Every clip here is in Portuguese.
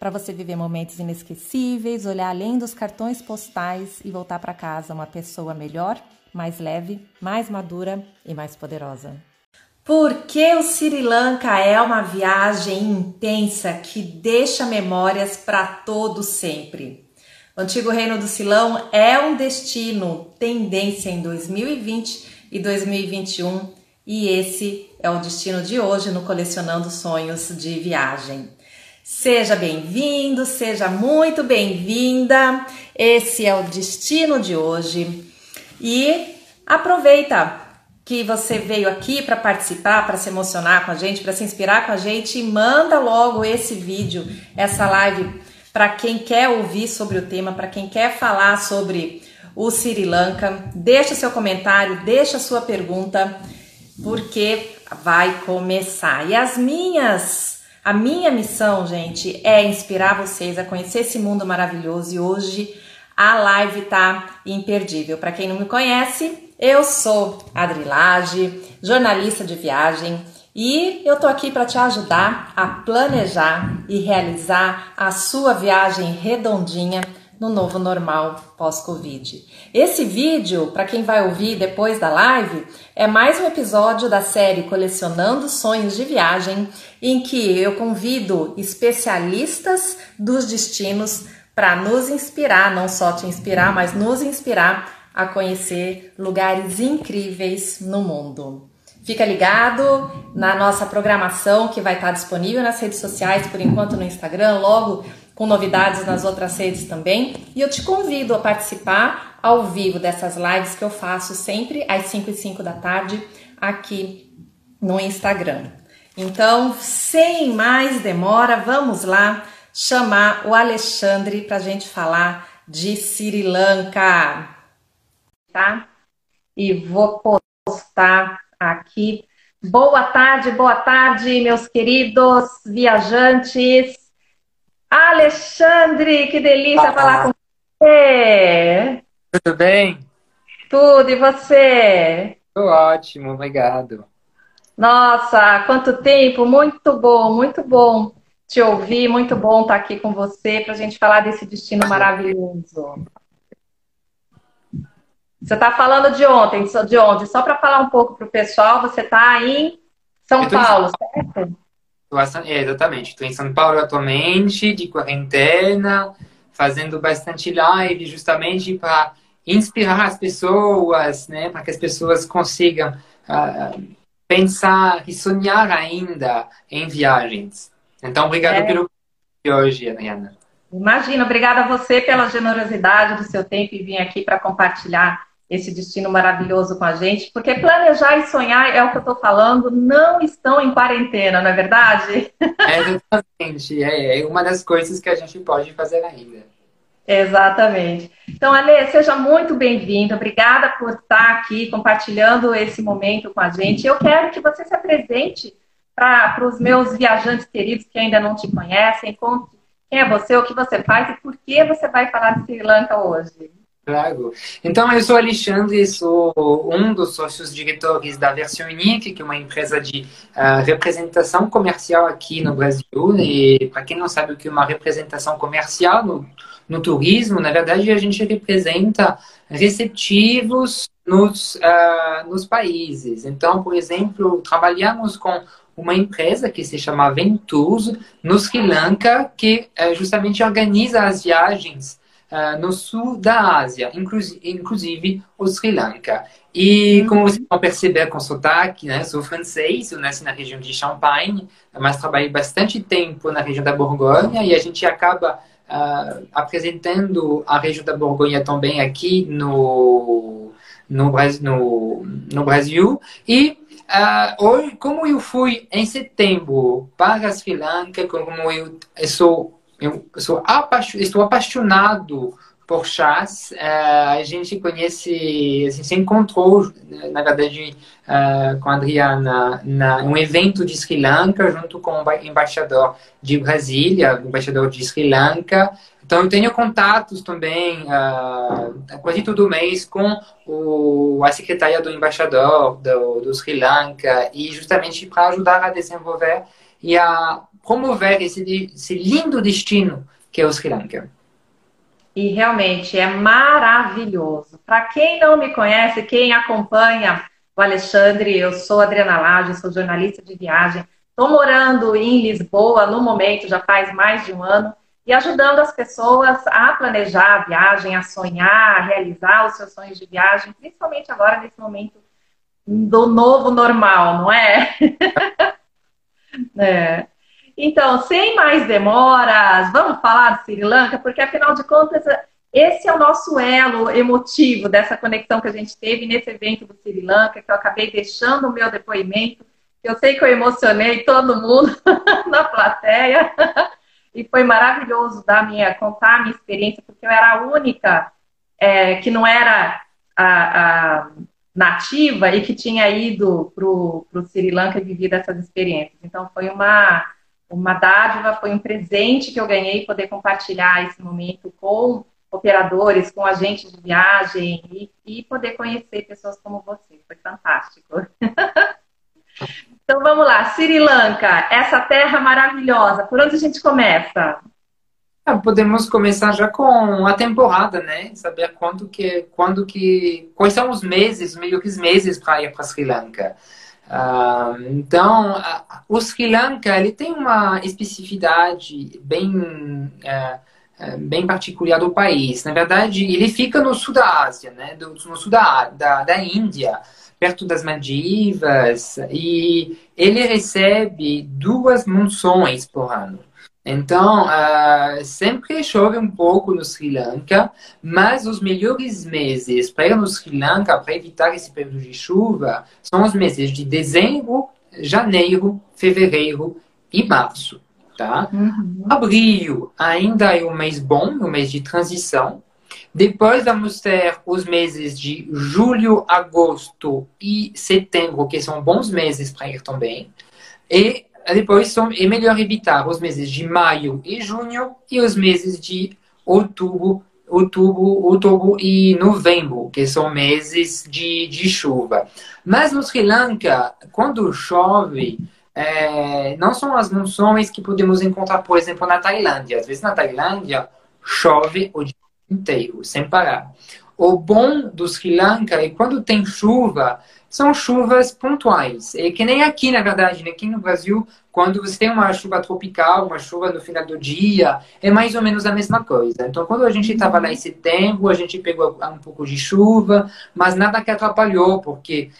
para você viver momentos inesquecíveis, olhar além dos cartões postais e voltar para casa uma pessoa melhor, mais leve, mais madura e mais poderosa. Por que o Sri Lanka é uma viagem intensa que deixa memórias para todo sempre? O antigo Reino do Silão é um destino tendência em 2020 e 2021 e esse é o destino de hoje no Colecionando Sonhos de Viagem. Seja bem-vindo, seja muito bem-vinda. Esse é o destino de hoje. E aproveita que você veio aqui para participar, para se emocionar com a gente, para se inspirar com a gente e manda logo esse vídeo, essa live para quem quer ouvir sobre o tema, para quem quer falar sobre o Sri Lanka. Deixa seu comentário, deixa sua pergunta, porque vai começar. E as minhas a minha missão, gente, é inspirar vocês a conhecer esse mundo maravilhoso e hoje a live tá imperdível. Para quem não me conhece, eu sou Adri Lage, jornalista de viagem, e eu tô aqui para te ajudar a planejar e realizar a sua viagem redondinha no novo normal pós-Covid. Esse vídeo, para quem vai ouvir depois da live, é mais um episódio da série Colecionando Sonhos de Viagem, em que eu convido especialistas dos destinos para nos inspirar, não só te inspirar, mas nos inspirar a conhecer lugares incríveis no mundo. Fica ligado na nossa programação que vai estar disponível nas redes sociais, por enquanto no Instagram, logo com novidades nas outras redes também. E eu te convido a participar ao vivo dessas lives que eu faço sempre às 5 e 5 da tarde aqui no Instagram. Então, sem mais demora, vamos lá chamar o Alexandre para a gente falar de Sri Lanka, tá? E vou postar aqui. Boa tarde, boa tarde, meus queridos viajantes. Alexandre, que delícia ah, falar com você. Tudo bem? Tudo, e você? Tudo ótimo, obrigado. Nossa, quanto tempo! Muito bom, muito bom te ouvir, muito bom estar aqui com você para a gente falar desse destino maravilhoso. Você está falando de ontem, de onde? Só para falar um pouco para o pessoal, você está em São Paulo, em... certo? É, exatamente. Estou em São Paulo atualmente, de quarentena, fazendo bastante live, justamente para inspirar as pessoas, né? Para que as pessoas consigam uh, pensar e sonhar ainda em viagens. Então, obrigado é. pelo de hoje, Adriana. Imagina, obrigada a você pela generosidade do seu tempo e vir aqui para compartilhar esse destino maravilhoso com a gente, porque planejar e sonhar é o que eu estou falando, não estão em quarentena, não é verdade? É, exatamente, é, é uma das coisas que a gente pode fazer ainda. Exatamente. Então, Ale, seja muito bem-vindo. Obrigada por estar aqui compartilhando esse momento com a gente. Eu quero que você se apresente para os meus viajantes queridos que ainda não te conhecem. Conte quem é você, o que você faz e por que você vai falar de Sri Lanka hoje. Claro. Então, eu sou Alexandre, sou um dos sócios diretores da Versão Unique, que é uma empresa de uh, representação comercial aqui no Brasil. E, para quem não sabe o que é uma representação comercial no, no turismo, na verdade, a gente representa receptivos nos, uh, nos países. Então, por exemplo, trabalhamos com uma empresa que se chama Ventures no Sri Lanka, que uh, justamente organiza as viagens uh, no sul da Ásia, inclusive o Sri Lanka. E como vocês vão perceber com sotaque, né, sou francês, eu nasci na região de Champagne, mas trabalhei bastante tempo na região da Borgonha e a gente acaba uh, apresentando a região da Borgonha também aqui no, no, no, no Brasil. E uh, hoje, como eu fui em setembro para Sri Lanka, como eu sou eu sou estou apaixonado por chás. Uh, a gente conhece, a gente se encontrou, na verdade, uh, com a Adriana, na, um evento de Sri Lanka, junto com o embaixador de Brasília, o embaixador de Sri Lanka. Então, eu tenho contatos também, uh, quase todo mês, com o, a secretária do embaixador do, do Sri Lanka, e justamente para ajudar a desenvolver e a promover esse, esse lindo destino que é o Sri Lanka. E realmente é maravilhoso. Para quem não me conhece, quem acompanha o Alexandre, eu sou Adriana Laje, sou jornalista de viagem. Estou morando em Lisboa no momento, já faz mais de um ano, e ajudando as pessoas a planejar a viagem, a sonhar, a realizar os seus sonhos de viagem, principalmente agora nesse momento do novo normal, não é? é. Então, sem mais demoras, vamos falar de Sri Lanka, porque afinal de contas, esse é o nosso elo emotivo dessa conexão que a gente teve nesse evento do Sri Lanka, que eu acabei deixando o meu depoimento. Eu sei que eu emocionei todo mundo na plateia. E foi maravilhoso dar minha, contar a minha experiência, porque eu era a única é, que não era a, a nativa e que tinha ido para o Sri Lanka e vivido essas experiências. Então foi uma uma dádiva, foi um presente que eu ganhei poder compartilhar esse momento com operadores, com agentes de viagem e, e poder conhecer pessoas como você. Foi fantástico. então vamos lá, Sri Lanka, essa terra maravilhosa. Por onde a gente começa? Ah, podemos começar já com a temporada, né? Saber quando que, quando que, quais são os meses, melhores meses para ir para Sri Lanka. Uh, então, o Sri Lanka ele tem uma especificidade bem, uh, bem particular do país. Na verdade, ele fica no sul da Ásia, né? Do, no sul da, da, da Índia, perto das Maldivas, e ele recebe duas monções por ano. Então, uh, sempre chove um pouco no Sri Lanka, mas os melhores meses para ir no Sri Lanka, para evitar esse período de chuva, são os meses de dezembro, janeiro, fevereiro e março. Tá? Uhum. Abril ainda é um mês bom, um mês de transição. Depois vamos ter os meses de julho, agosto e setembro, que são bons meses para ir também. E depois são, é melhor evitar os meses de maio e junho e os meses de outubro, outubro, outubro e novembro, que são meses de, de chuva. Mas no Sri Lanka, quando chove, é, não são as monções que podemos encontrar, por exemplo, na Tailândia. Às vezes na Tailândia chove o dia inteiro, sem parar. O bom do Sri Lanka é quando tem chuva, são chuvas pontuais. É que nem aqui, na verdade, né? aqui no Brasil, quando você tem uma chuva tropical, uma chuva no final do dia, é mais ou menos a mesma coisa. Então, quando a gente estava lá em setembro, a gente pegou um pouco de chuva, mas nada que atrapalhou, porque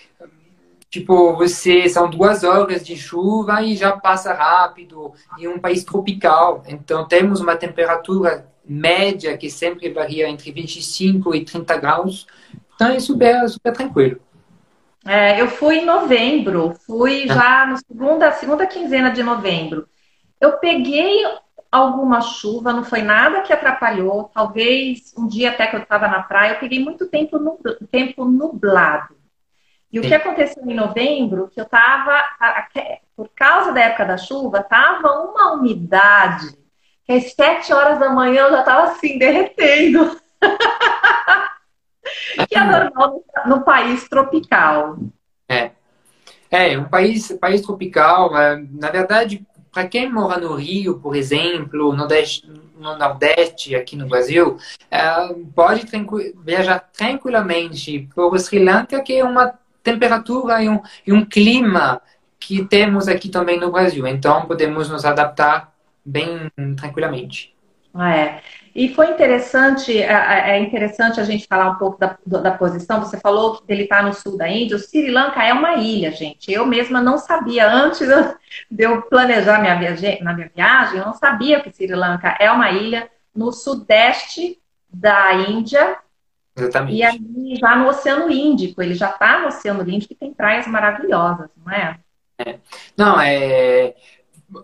tipo, você são duas horas de chuva e já passa rápido em um país tropical. Então, temos uma temperatura média que sempre varia entre 25 e 30 graus. Então, é super, super tranquilo. É, eu fui em novembro, fui tá. já na segunda, segunda quinzena de novembro. Eu peguei alguma chuva, não foi nada que atrapalhou. Talvez um dia até que eu estava na praia, eu peguei muito tempo, tempo nublado. E Sim. o que aconteceu em novembro, que eu estava, por causa da época da chuva, estava uma umidade que às sete horas da manhã eu já estava assim, derretendo. que é normal no, país tropical. É. É, um país, país tropical, é, na verdade, para quem mora no Rio, por exemplo, no Nordeste, no Nordeste aqui no Brasil, é, pode tranqu viajar tranquilamente para o Sri Lanka, que é uma temperatura e um, e um clima que temos aqui também no Brasil. Então, podemos nos adaptar bem tranquilamente. É. E foi interessante, é, é, é interessante a gente falar um pouco da, da posição. Você falou que ele está no sul da Índia. O Sri Lanka é uma ilha, gente. Eu mesma não sabia, antes de eu planejar minha viagem, na minha viagem, eu não sabia que Sri Lanka é uma ilha no sudeste da Índia. Exatamente. E ali já no Oceano Índico. Ele já está no Oceano Índico e tem praias maravilhosas, não é? é. Não, é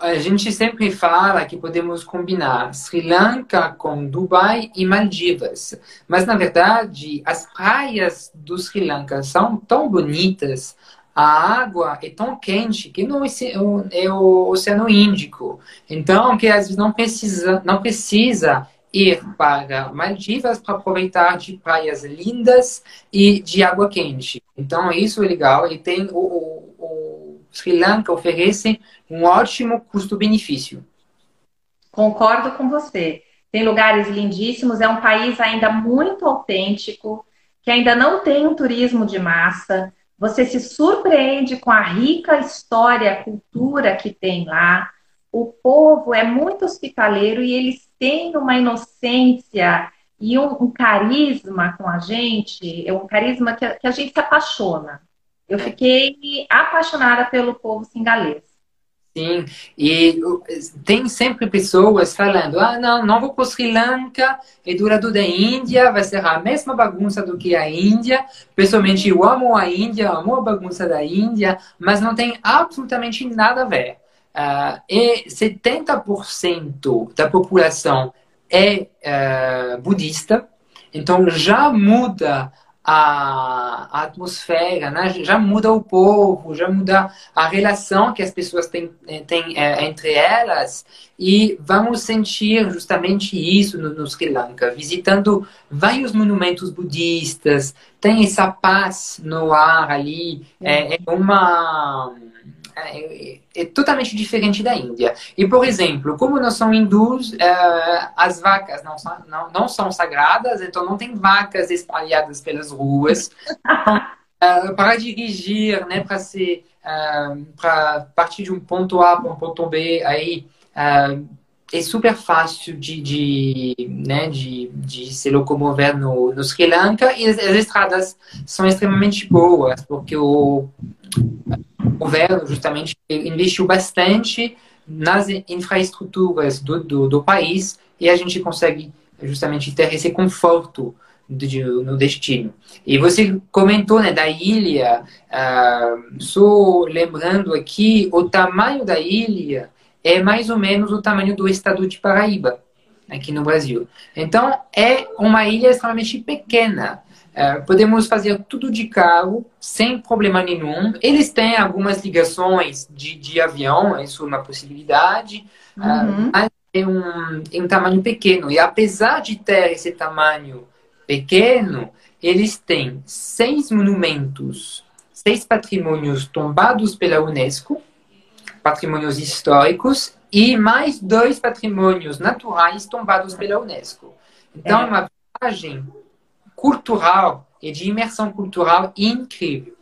a gente sempre fala que podemos combinar Sri Lanka com Dubai e Maldivas, mas na verdade as praias do Sri Lanka são tão bonitas, a água é tão quente que não é o Oceano Índico, então que às vezes não precisa não precisa ir para Maldivas para aproveitar de praias lindas e de água quente. Então isso é legal e tem o, o, Sri Lanka oferece um ótimo custo-benefício. Concordo com você. Tem lugares lindíssimos, é um país ainda muito autêntico, que ainda não tem um turismo de massa. Você se surpreende com a rica história, cultura que tem lá. O povo é muito hospitaleiro e eles têm uma inocência e um, um carisma com a gente, é um carisma que, que a gente se apaixona. Eu fiquei apaixonada pelo povo singalês. Sim, e tem sempre pessoas falando: ah, não, não vou para Sri Lanka, é do lado da Índia, vai ser a mesma bagunça do que a Índia. Pessoalmente, eu amo a Índia, amo a bagunça da Índia, mas não tem absolutamente nada a ver. Uh, e 70% da população é uh, budista, então já muda a, a atmosfera, né? já muda o povo, já muda a relação que as pessoas têm, eh, têm é, entre elas. E vamos sentir justamente isso no, no, Sri Lanka, visitando vários monumentos budistas, tem essa paz no ar ali, é, é uma é, é, totalmente diferente da Índia. E, por exemplo, como nós somos hindus, é, as vacas não são, não, não são sagradas, então não tem vacas espalhadas pelas ruas. Então, é, para dirigir, né, para ser, é, para partir de um ponto A para um ponto B, aí é super fácil de, de, né, de, de se locomover no, no Sri Lanka e as, as estradas são extremamente boas, porque o governo justamente investiu bastante nas infraestruturas do, do, do, país e a gente consegue justamente ter esse conforto de, no destino. E você comentou né, da ilha, uh, só lembrando aqui, o tamanho da ilha é mais ou menos o tamanho do estado de Paraíba, aqui no Brasil. Então, é uma ilha extremamente pequena. É, podemos fazer tudo de carro sem problema nenhum. Eles têm algumas ligações de, de avião, isso é uma possibilidade, é, uhum. mas é um, é um tamanho pequeno. E apesar de ter esse tamanho pequeno, eles têm seis monumentos, seis patrimônios tombados pela Unesco, patrimônios históricos, e mais dois patrimônios naturais tombados pela Unesco. Então, é uma viagem cultural e de imersão cultural incrível.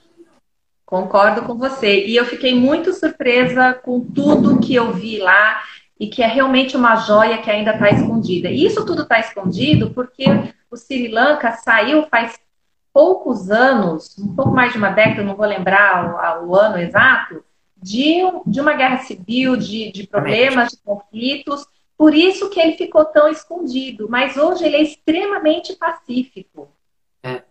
Concordo com você. E eu fiquei muito surpresa com tudo que eu vi lá e que é realmente uma joia que ainda está escondida. E isso tudo está escondido porque o Sri Lanka saiu faz poucos anos, um pouco mais de uma década, não vou lembrar o, o ano exato, de, de uma guerra civil, de, de problemas, de conflitos, por isso que ele ficou tão escondido, mas hoje ele é extremamente pacífico. É.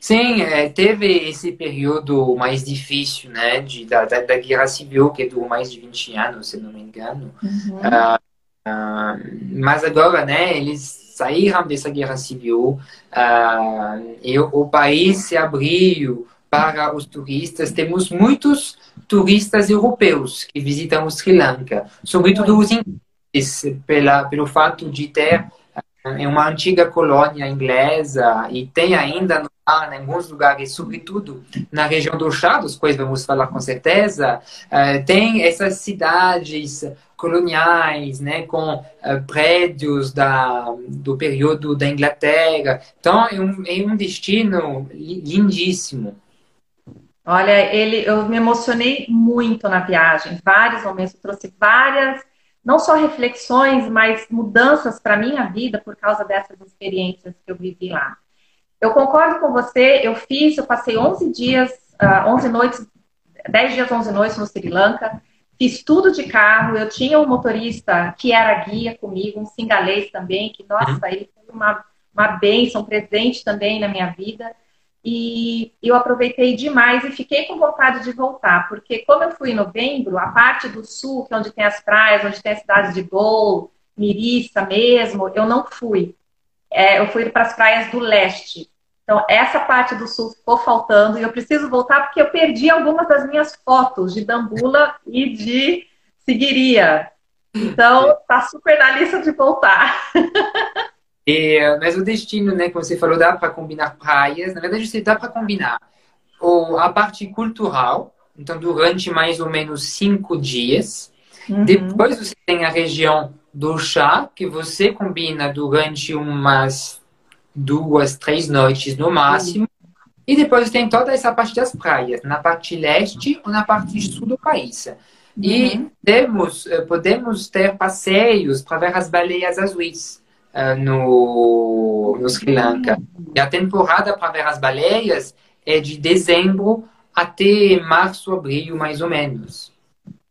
Sim, é, teve esse período mais difícil, né, de, da, da, da, guerra civil, que durou mais de 20 anos, se não me engano. Uhum. Uh, uh, mas agora, né, eles saíram dessa guerra civil uh, e o, o país se abriu para os turistas. Temos muitos turistas europeus que visitam o Sri Lanka, sobretudo os ingleses pela, pelo fato de ter é uma antiga colônia inglesa e tem ainda no em alguns lugares, sobretudo na região do chá, dos quais vamos falar com certeza, uh, tem essas cidades coloniais, né, com uh, prédios da, do período da Inglaterra. Então, é um, é um destino lindíssimo. Olha, ele, eu me emocionei muito na viagem, vários momentos, trouxe várias não só reflexões, mas mudanças para a minha vida por causa dessas experiências que eu vivi lá. Eu concordo com você, eu fiz, eu passei 11 dias, uh, ah, 11 noites, 10 dias, 11 noites no Sri Lanka, fiz tudo de carro, eu tinha um motorista que era guia comigo, um singalês também, que, nossa, ele foi uma, uma bênção, um presente também na minha vida. E eu aproveitei demais e fiquei com vontade de voltar, porque como eu fui em novembro, a parte do sul, que é onde tem as praias, onde tem a cidade de Gol, Miriça mesmo, eu não fui. É, eu fui para as praias do leste. Então, essa parte do sul ficou faltando e eu preciso voltar porque eu perdi algumas das minhas fotos de Dambula e de Seguiria. Então, tá super na lista de voltar. É, mas o destino, né, que você falou, dá para combinar praias. Na verdade, você dá para combinar ou a parte cultural, então durante mais ou menos cinco dias. Uhum. Depois você tem a região do chá, que você combina durante umas duas, três noites no máximo. Uhum. E depois tem toda essa parte das praias, na parte leste ou na parte sul do país. E uhum. temos, eh, podemos ter passeios para ver as baleias azuis uh, no, no Sri Lanka. E a temporada para ver as baleias é de dezembro até março, abril, mais ou menos.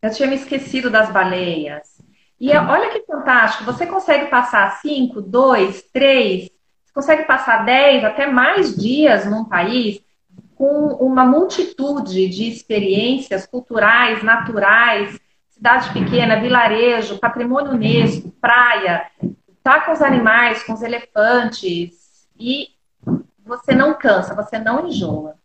Eu tinha me esquecido das baleias. E hum. olha que fantástico, você consegue passar cinco, dois, três, você consegue passar dez, até mais dias num país com uma multitude de experiências culturais, naturais, cidade pequena, vilarejo, patrimônio Unesco, praia, tá com os animais, com os elefantes, e você não cansa, você não enjoa.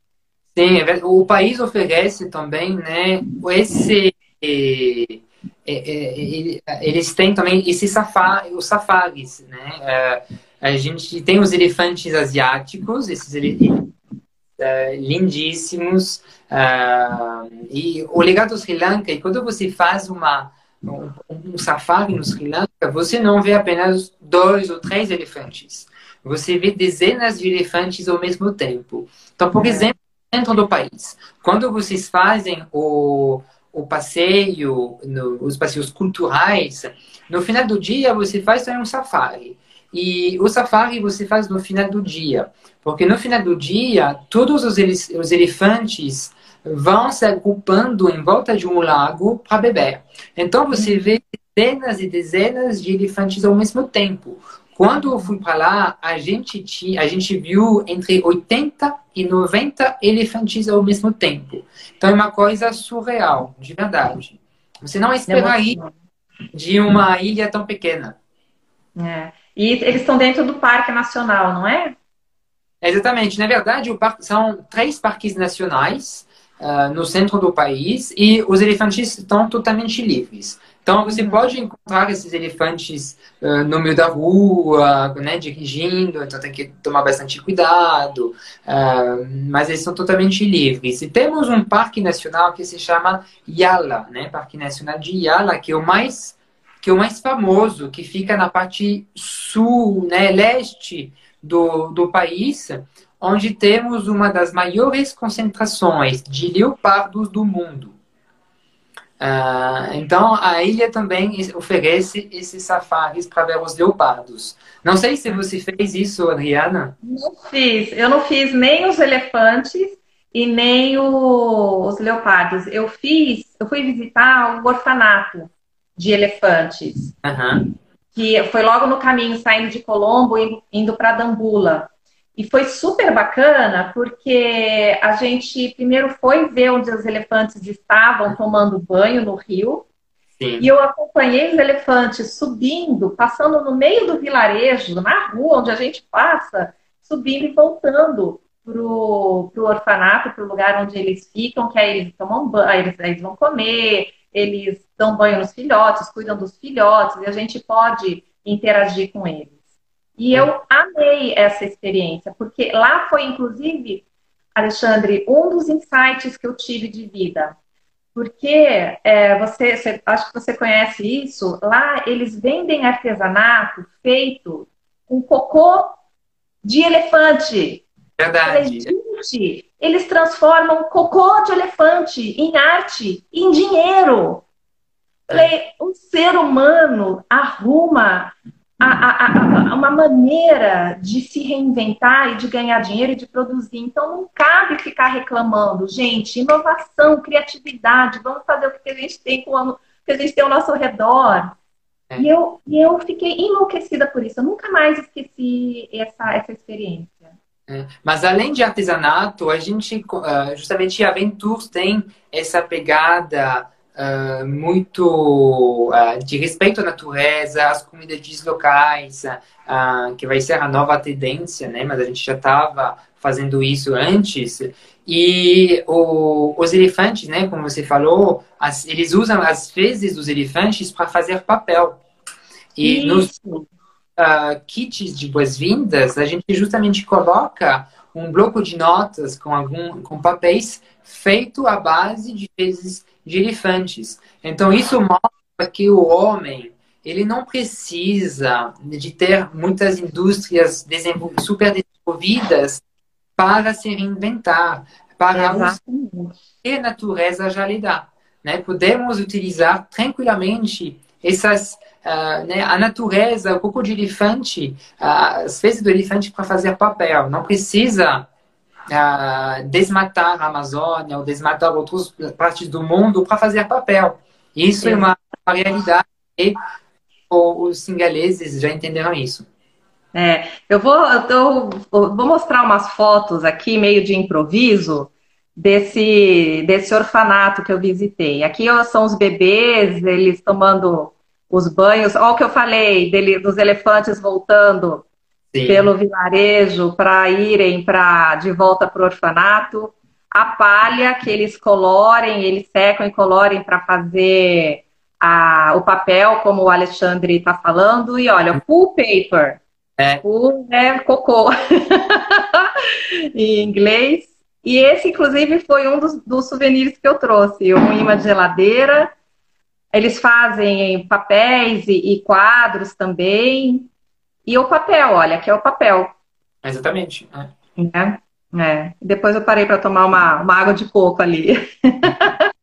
Sim, é o país oferece também, né, esse... É, é, eles têm também esse safari, os safaris, né? A gente tem os elefantes asiáticos, esses elefantes lindíssimos. e o legal do Sri Lanka é quando você faz uma um, um no Sri Lanka, você não vê apenas dois ou três elefantes. Você vê dezenas de elefantes ao mesmo tempo. Então, por é. exemplo, dentro do país, quando vocês fazem o, o passeio, no, os passeios culturais, no final do dia você faz também um safari. E o safari você faz no final do dia. Porque no final do dia, todos os, os elefantes vão se agrupando em volta de um lago para beber. Então você vê dezenas e dezenas de elefantes ao mesmo tempo. Quando eu fui para lá, a gente, tinha, a gente viu entre 80 e 90 elefantes ao mesmo tempo. Então é uma coisa surreal, de verdade. Você não esperaria de uma ilha tão pequena. É. E eles estão dentro do Parque Nacional, não é? Exatamente. Na verdade, parque, são três parques nacionais uh, no centro do país e os elefantes estão totalmente livres. Então você uhum. pode encontrar esses elefantes uh, no meio da rua, né, dirigindo, então tem que tomar bastante cuidado, uh, mas eles são totalmente livres. E temos um parque nacional que se chama Yala, né, Parque Nacional de Yala, que é o mais que é o mais famoso, que fica na parte sul, né, leste do, do país, onde temos uma das maiores concentrações de leopardos do mundo. Uh, então, a ilha também oferece esses safaris para ver os leopardos. Não sei se você fez isso, Adriana. Não fiz. Eu não fiz nem os elefantes e nem o, os leopardos. Eu fiz, eu fui visitar o orfanato de elefantes. Uhum. Que foi logo no caminho, saindo de Colombo, indo, indo para Dambula. E foi super bacana porque a gente primeiro foi ver onde os elefantes estavam tomando banho no rio. Sim. E eu acompanhei os elefantes subindo, passando no meio do vilarejo, na rua onde a gente passa, subindo e voltando pro, pro orfanato, pro lugar onde eles ficam, que aí eles tomam banho, aí eles, aí eles vão comer, eles dão banho nos filhotes, cuidam dos filhotes, e a gente pode interagir com eles. E eu amei essa experiência, porque lá foi, inclusive, Alexandre, um dos insights que eu tive de vida. Porque é, você, você, acho que você conhece isso, lá eles vendem artesanato feito com cocô de elefante. Verdade. Gente, eles transformam cocô de elefante em arte, em dinheiro. Falei, um ser humano arruma a, a, a, uma maneira de se reinventar e de ganhar dinheiro e de produzir. Então, não cabe ficar reclamando, gente. Inovação, criatividade, vamos fazer o que a gente tem com o que a gente tem ao nosso redor. É. E, eu, e eu fiquei enlouquecida por isso. Eu nunca mais esqueci essa, essa experiência. É. Mas além de artesanato, a gente, uh, justamente a Ventures tem essa pegada uh, muito uh, de respeito à natureza, às comunidades locais, que vai ser a nova tendência, né? Mas a gente já estava fazendo isso antes. E o, os elefantes, né? Como você falou, as, eles usam as fezes dos elefantes para fazer papel. E isso. nos uh, kits de boas-vindas, a gente justamente coloca um bloco de notas com algum com papéis feito à base de fezes de elefantes. Então isso mostra que o homem ele não precisa de ter muitas indústrias super desenvolvidas para se reinventar, para que a natureza já lhe dá. Né? Podemos utilizar tranquilamente essas Uh, né, a natureza, o coco de elefante, uh, as fezes do elefante para fazer papel. Não precisa desmatar a Amazônia ou desmatar outras partes do mundo para fazer papel. Isso é, é uma, uma realidade e os singaleses já entenderam isso. É, eu vou, eu vou mostrar umas fotos aqui, meio de improviso, desse, desse orfanato que eu visitei. Aqui ó, são os bebês, eles tomando os banhos. Olha o que eu falei dele, dos elefantes voltando Sim. pelo vilarejo para irem para de volta para o orfanato. A palha que eles colorem, eles secam e colorem para fazer a, o papel, como o Alexandre está falando. E olha, pool paper. É. Pool é cocô em inglês. E esse, inclusive, foi um dos, dos souvenirs que eu trouxe. Um imã de geladeira eles fazem papéis e, e quadros também. E o papel, olha, que é o papel. Exatamente. É. É, é. Depois eu parei para tomar uma, uma água de coco ali.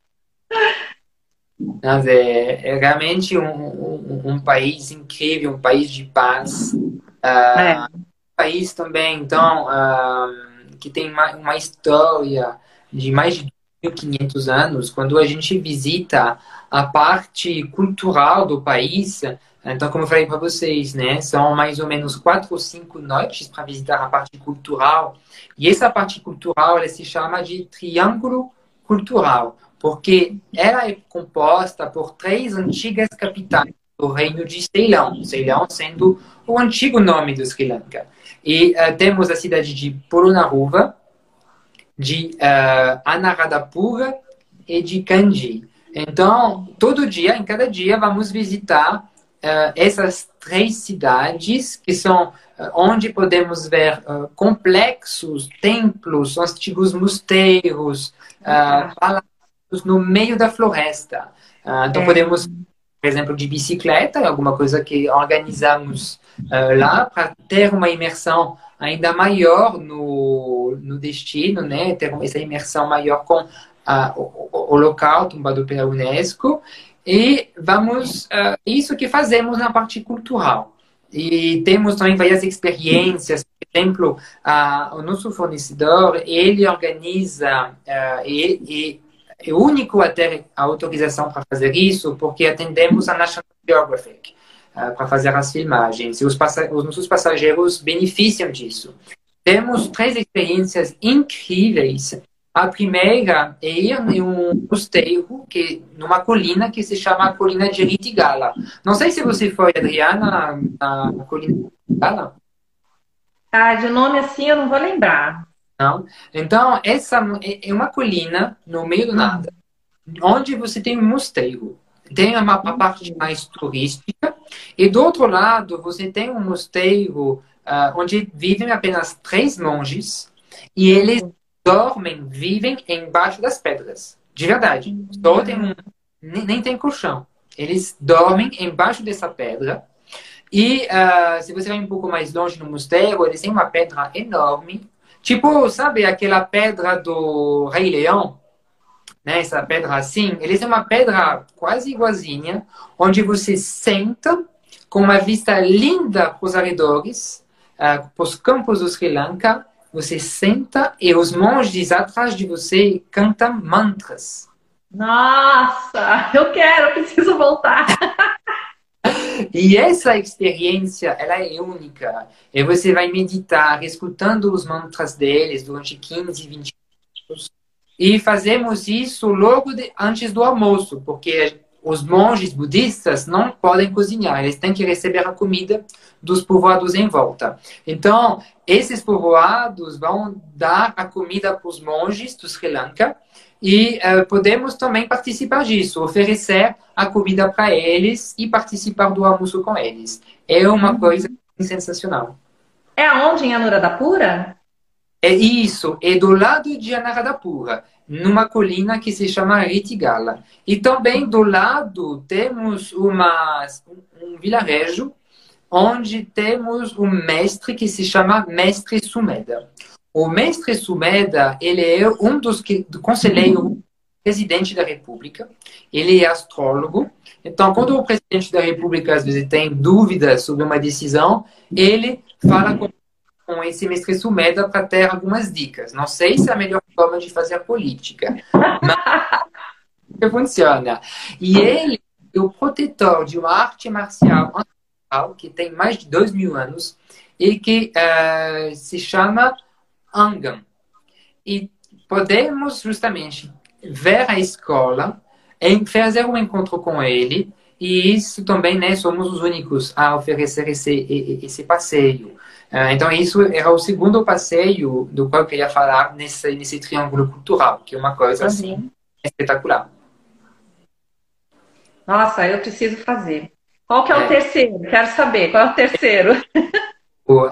Mas é, é realmente um, um, um, país incrível, um país de paz. Uh, é. Um país também, então, uh, que tem uma, uma história de mais de 1.500 anos. Quando a gente visita a parte cultural do país. Então, como eu falei para vocês, né, são mais ou menos quatro ou cinco noites para visitar a parte cultural. E essa parte cultural ela se chama de triângulo cultural, porque ela é composta por três antigas capitais do reino de Ceilão, Ceilão sendo o antigo nome do Sri Lanka. E uh, temos a cidade de Purunarruva, de uh, e de Kandy. Então, todo dia, em cada dia, vamos visitar uh, essas três cidades que são uh, onde podemos ver uh, complexos, templos, antigos mosteiros, palácios no meio da floresta. então, é. podemos, por exemplo, de bicicleta, alguma coisa que organizamos lá para ter uma imersão ainda maior no, no destino, né? Ter essa imersão maior com uh, o, o, local tombado pela Unesco e vamos uh, isso que fazemos na parte cultural. E temos também várias experiências. Por exemplo uh, o nosso fornecedor ele organiza uh, e, e é o único a ter a autorização para fazer isso porque atendemos a National Geographic uh, para fazer as filmagens. E os, os nossos passageiros beneficiam disso. Temos três experiências incríveis a primeira é em um mosteiro que numa colina que se chama Colina de Ritigala. Não sei se você foi, Adriana, na Colina de Ritigala. Ah, de nome assim eu não vou lembrar. Não. Então, essa é, é uma colina no meio do nada, onde você tem um mosteiro. Tem uma parte mais turística e do outro lado você tem um mosteiro uh, onde vivem apenas três monges e eles dormem, vivem embaixo das pedras. De verdade. Só tem um, nem, nem tem colchão. Eles dormem embaixo dessa pedra. E uh, se você vai um pouco mais longe no mosteiro, eles têm uma pedra enorme. Tipo, sabe aquela pedra do Rei Leão? Né? Essa pedra assim. Eles têm uma pedra quase igualzinha, onde você senta com uma vista linda para os arredores, uh, para os campos do Sri Lanka, você senta e os monges atrás de você cantam mantras. Nossa, eu quero, eu preciso voltar. E essa experiência, ela é única. E você vai meditar, escutando os mantras deles durante 15, 20 minutos. E fazemos isso logo de, antes do almoço, porque os monges budistas não podem cozinhar, eles têm que receber a comida dos povoados em volta. Então, esses povoados vão dar a comida para os monges do Sri Lanka e uh, podemos também participar disso, oferecer a comida para eles e participar do almoço com eles. É uma uhum. coisa sensacional. É aonde em Anuradhapura? É isso, é do lado de Anuradhapura numa colina que se chama Ritigala. E também do lado temos uma, um vilarejo onde temos um mestre que se chama Mestre Sumeda. O Mestre Sumeda, ele é um dos que, do conselheiro presidente da República, ele é astrólogo. Então, quando o presidente da República às vezes tem dúvidas sobre uma decisão, ele fala com com esse mestre Sumeda para ter algumas dicas. Não sei se é a melhor forma de fazer a política, mas funciona. E ele é o protetor de uma arte marcial ancestral que tem mais de dois mil anos e que uh, se chama Angam. E podemos justamente ver a escola fazer um encontro com ele e isso também, né, somos os únicos a oferecer esse, esse passeio. Ah, então, isso era o segundo passeio do qual eu queria falar nesse, nesse triângulo cultural, que é uma coisa assim, espetacular. Nossa, eu preciso fazer. Qual que é, é. o terceiro? Quero saber, qual é o terceiro?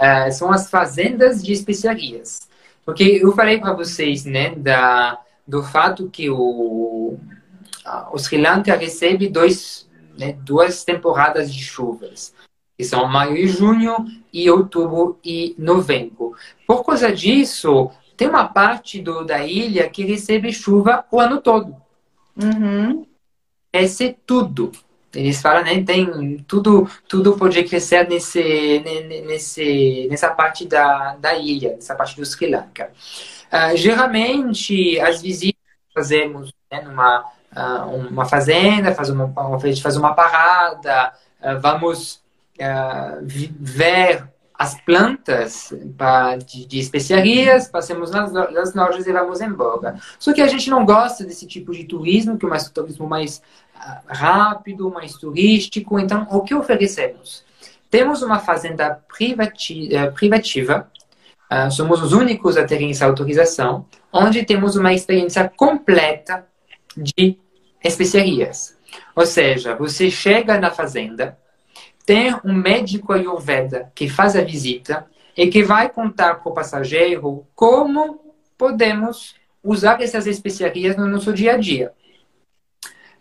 É, são as fazendas de especiarias. Porque eu falei para vocês, né, da, do fato que o, o Sri Lanka recebe dois, né, duas temporadas de chuvas que são maio e junho, e outubro e novembro. Por causa disso, tem uma parte do, da ilha que recebe chuva o ano todo. Uhum. Esse é tudo. Eles falam, né? Tem tudo, tudo pode crescer nesse, nesse, nessa parte da, da ilha, nessa parte do Sri Lanka. Uh, geralmente, as visitas fazemos né, numa uh, uma fazenda, faz uma, faz uma parada, uh, vamos uh, ver as plantas de, de especiarias, passamos nas, nas lojas e vamos embora. Só que a gente não gosta desse tipo de turismo, que é um turismo mais uh, rápido, mais turístico. Então, o que oferecemos? Temos uma fazenda privati uh, privativa, uh, somos os únicos a terem essa autorização, onde temos uma experiência completa de especiarias. Ou seja, você chega na fazenda, tem um médico ayurveda que faz a visita e que vai contar para o passageiro como podemos usar essas especiarias no nosso dia a dia.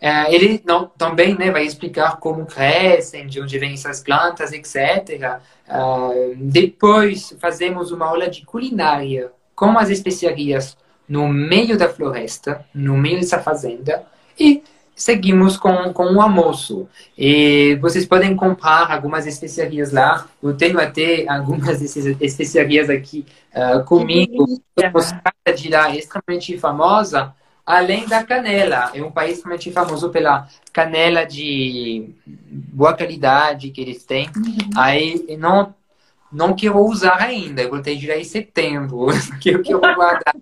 É, ele não, também né, vai explicar como crescem, de onde vêm essas plantas, etc. É, depois fazemos uma aula de culinária com as especiarias no meio da floresta, no meio dessa fazenda. E seguimos com, com o almoço. E vocês podem comprar algumas especiarias lá. Eu tenho até algumas dessas especiarias aqui uh, comigo. A moscada de lá é extremamente famosa, além da canela. É um país extremamente famoso pela canela de boa qualidade que eles têm. Uhum. Aí não não quero usar ainda. Eu voltei de lá em setembro. que eu quero guardar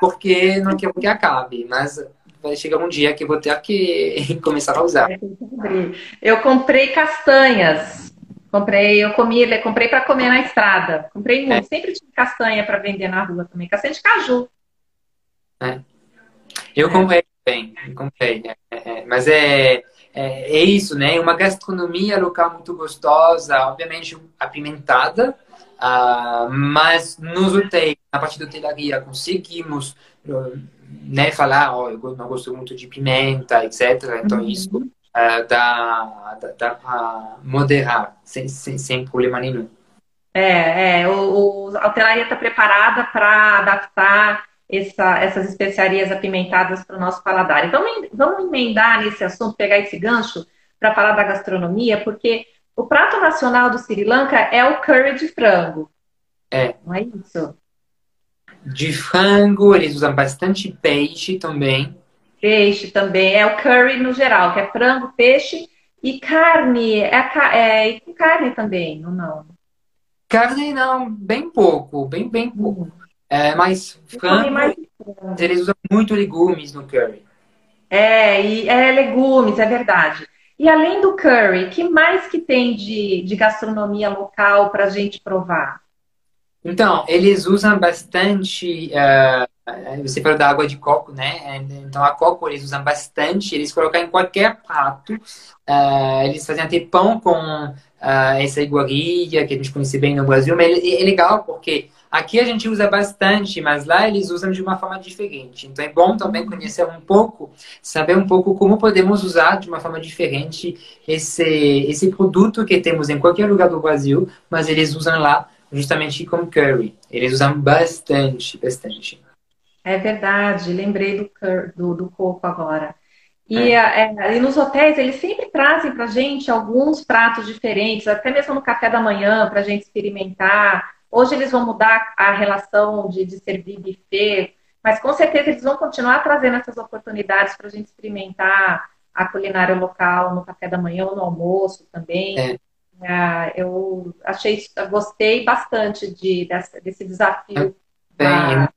porque não quero que acabe. Mas vai chegar um dia que eu vou ter que começar a usar. Eu comprei castanhas. Comprei, eu comi, comprei para comer na estrada. Comprei muito. É. Sempre tinha castanha para vender na rua também. Castanha de caju. É. Eu é. comprei bem, comprei. É, é, mas é, é, é, isso, né? Uma gastronomia local muito gostosa, obviamente apimentada, uh, mas nos hotéis, na parte da hotelaria, conseguimos né, falar, ó, oh, eu não gosto muito de pimenta, etc. Então, uhum. isso uh, dá, dá, dá para moderar, sem, sem, sem problema nenhum. É, é o, o a hotelaria está preparada para adaptar essa, essas especiarias apimentadas para o nosso paladar. Então, vamos emendar nesse assunto, pegar esse gancho para falar da gastronomia, porque o prato nacional do Sri Lanka é o curry de frango. É. Não é isso? De frango, eles usam bastante peixe também. Peixe também, é o curry no geral, que é frango, peixe E carne, é, é, com carne também, ou não? Carne não, bem pouco, bem, bem pouco. Uhum. É, mas frango, mais... eles usam muito legumes no curry. É, e é legumes, é verdade. E além do curry, que mais que tem de, de gastronomia local para a gente provar? Então, eles usam bastante. Uh, você falou da água de coco, né? Então, a coco eles usam bastante. Eles colocam em qualquer prato. Uh, eles fazem até pão com uh, essa iguaria que a gente conhece bem no Brasil. Mas é, é legal porque Aqui a gente usa bastante, mas lá eles usam de uma forma diferente. Então é bom também conhecer um pouco, saber um pouco como podemos usar de uma forma diferente esse, esse produto que temos em qualquer lugar do Brasil, mas eles usam lá justamente com curry. Eles usam bastante, bastante. É verdade, lembrei do, do, do coco agora. E, é. É, e, nos hotéis, eles sempre trazem para gente alguns pratos diferentes, até mesmo no café da manhã, para a gente experimentar. Hoje eles vão mudar a relação de, de servir buffet, mas com certeza eles vão continuar trazendo essas oportunidades para a gente experimentar a culinária local no café da manhã ou no almoço também. É. É, eu achei, gostei bastante de, desse, desse desafio. Bem,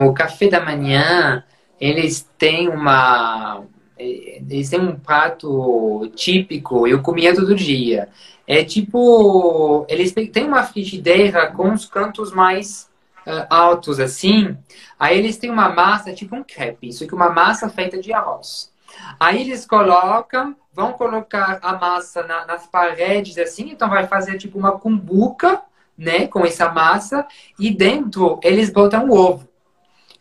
o café da manhã, eles têm uma, eles têm um prato típico, eu comia todo dia. É tipo, eles têm uma frigideira com os cantos mais uh, altos assim. Aí eles têm uma massa, tipo um crepe, isso aqui é uma massa feita de arroz. Aí eles colocam, vão colocar a massa na, nas paredes assim, então vai fazer tipo uma cumbuca, né, com essa massa, e dentro eles botam o ovo.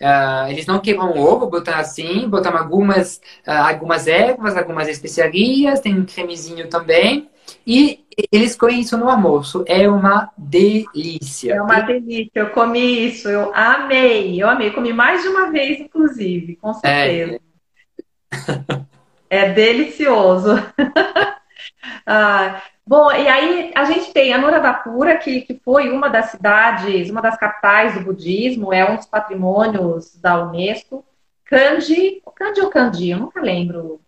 Uh, eles não queimam o ovo, botam assim, botam algumas, uh, algumas ervas, algumas especiarias, tem um cremezinho também. E eles comem isso no almoço. É uma delícia. É uma delícia. Eu comi isso, eu amei. Eu amei. Comi mais de uma vez, inclusive, com certeza. É, é delicioso. ah, bom, e aí a gente tem a Nuravapura, que, que foi uma das cidades, uma das capitais do budismo, é um dos patrimônios da Unesco. Kanji, Kanji ou Kanji? Eu nunca lembro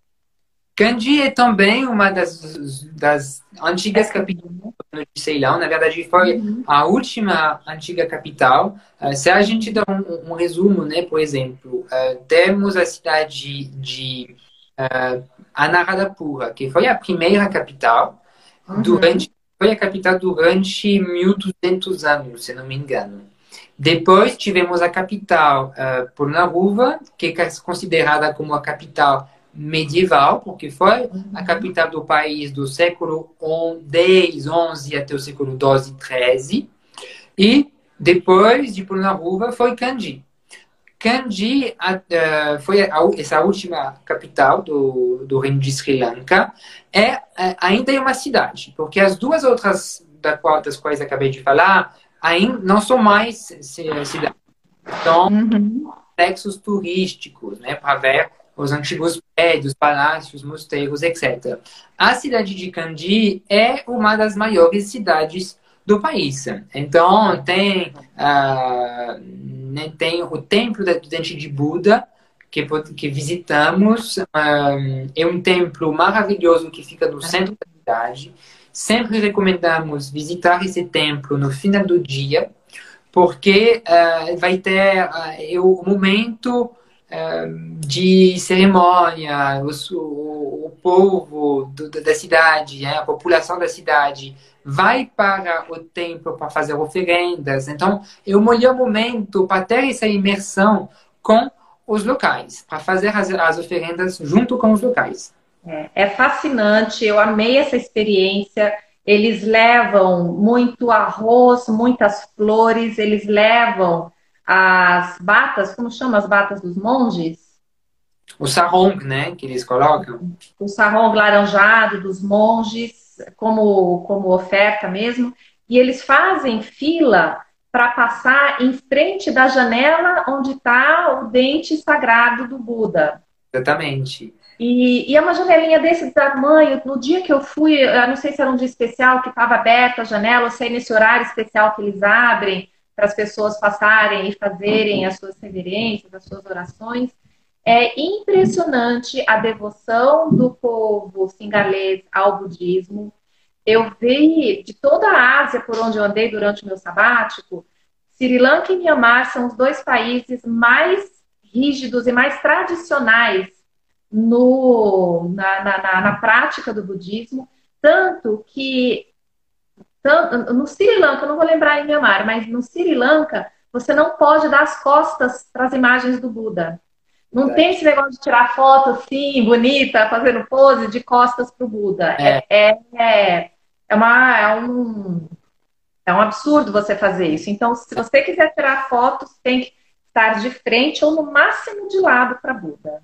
Kandy é também uma das, das antigas é. capitais de Ceilão. Na verdade, foi uhum. a última antiga capital. Uh, se a gente dá um, um resumo, né, por exemplo, uh, temos a cidade de uh, Anuradhapura, que foi a primeira capital uhum. durante foi a capital durante 1200 anos, se não me engano. Depois tivemos a capital uh, Purnaruva, que é considerada como a capital medieval, porque foi a capital do país do século X, XI até o século XII XIII. E depois de Purnaruva foi Kandy. Kandy uh, foi a, essa última capital do, do reino de Sri Lanka. É, uh, ainda é uma cidade, porque as duas outras da qual, das quais acabei de falar ainda não são mais cidades. São uhum. complexos turísticos, né, para ver os antigos prédios, palácios, mosteiros, etc. A cidade de Kandy é uma das maiores cidades do país. Então, tem, uh, tem o templo do Dente de Buda, que, que visitamos. Ah, é um templo maravilhoso que fica no centro da cidade. Sempre recomendamos visitar esse templo no final do dia, porque uh, vai ter uh, o momento de cerimônia, o, o povo do, da cidade, né, a população da cidade vai para o templo para fazer oferendas. Então, é o melhor momento para ter essa imersão com os locais, para fazer as, as oferendas junto com os locais. É, é fascinante, eu amei essa experiência. Eles levam muito arroz, muitas flores, eles levam as batas, como chama as batas dos monges? O sarong, né, que eles colocam. O sarong laranjado dos monges, como, como oferta mesmo. E eles fazem fila para passar em frente da janela onde está o dente sagrado do Buda. Exatamente. E, e, é uma janelinha desse tamanho. No dia que eu fui, eu não sei se era um dia especial que estava aberta a janela, ou se é nesse horário especial que eles abrem para as pessoas passarem e fazerem as suas reverências, as suas orações. É impressionante a devoção do povo singalês ao budismo. Eu vi de toda a Ásia por onde eu andei durante o meu sabático, Sri Lanka e Myanmar são os dois países mais rígidos e mais tradicionais no, na, na, na prática do budismo, tanto que tanto, no Sri Lanka, não vou lembrar em Myanmar, mas no Sri Lanka, você não pode dar as costas para as imagens do Buda. Não é. tem esse negócio de tirar foto assim, bonita, fazendo pose de costas para o Buda. É. É, é, é, uma, é, um, é um absurdo você fazer isso. Então, se você quiser tirar fotos, tem que estar de frente ou no máximo de lado para Buda.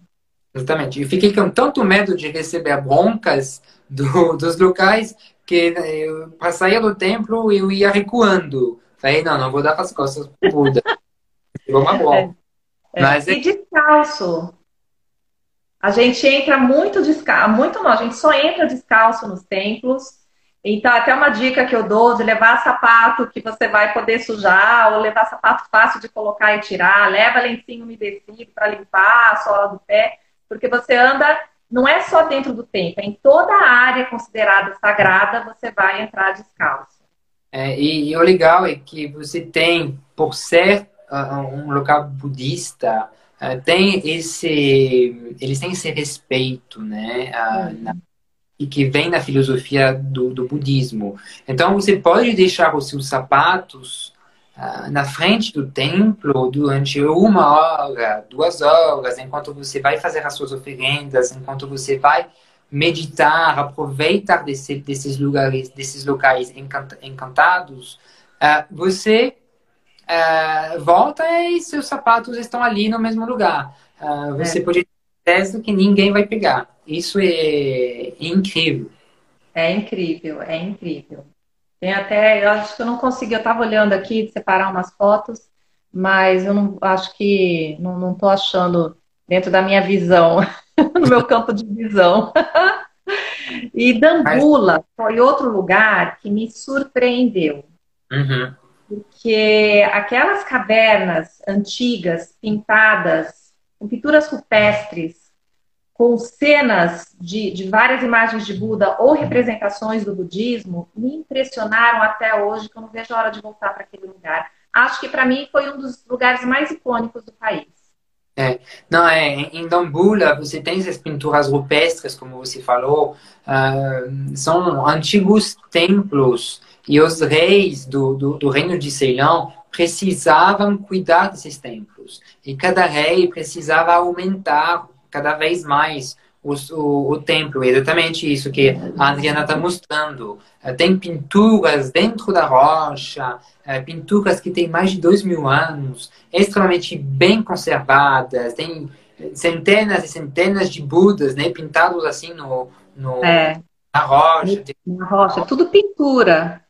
Exatamente. E fiquei com tanto medo de receber broncas do, dos locais que para sair do templo eu ia recuando. Falei, não, não vou dar as costas pro Buda. Ficou uma boa. É, é. Mas, e descalço. A gente entra muito descalço, muito não, a gente só entra descalço nos templos. Então, até uma dica que eu dou de levar sapato que você vai poder sujar, ou levar sapato fácil de colocar e tirar, leva lencinho umedecido para limpar a sola do pé, porque você anda não é só dentro do templo, é em toda a área considerada sagrada você vai entrar descalço. É, e, e, o legal é que você tem, por uh, um local budista, uh, tem esse, eles têm esse respeito, né? Uh, na, e que vem da filosofia do, do budismo. Então você pode deixar os seus sapatos ah, na frente do templo durante uma hora, duas horas, enquanto você vai fazer as suas oferendas, enquanto você vai meditar, aproveitar desse, desses lugares, desses locais encantados, uh, você uh, volta e seus sapatos estão ali no mesmo lugar. Uh, você é. pode ter certeza que ninguém vai pegar. Isso é incrível. É incrível, é incrível. Tem até, eu acho que eu não consegui, eu estava olhando aqui, separar umas fotos, mas eu não acho que não estou achando dentro da minha visão, no meu campo de visão. e Dambula foi outro lugar que me surpreendeu. Uhum. Porque aquelas cavernas antigas, pintadas, com pinturas rupestres, com cenas de, de, várias imagens de Buda ou representações do budismo me impressionaram até hoje, que eu não vejo a hora de voltar para aquele lugar. Acho que para mim foi um dos lugares mais icônicos do país. É, não, é, em Dambula você tem essas pinturas rupestres, como você falou, uh, são antigos templos e os reis do, do, do reino de Ceilão precisavam cuidar desses templos. E cada rei precisava aumentar cada vez mais o, o, o templo. É exatamente isso que a Adriana está mostrando. Eh, tem pinturas dentro da rocha, eh, pinturas que têm mais de dois mil anos, extremamente bem conservadas, tem centenas e centenas de Budas, né, pintados assim no, no é. na rocha. Na rocha, tudo pintura.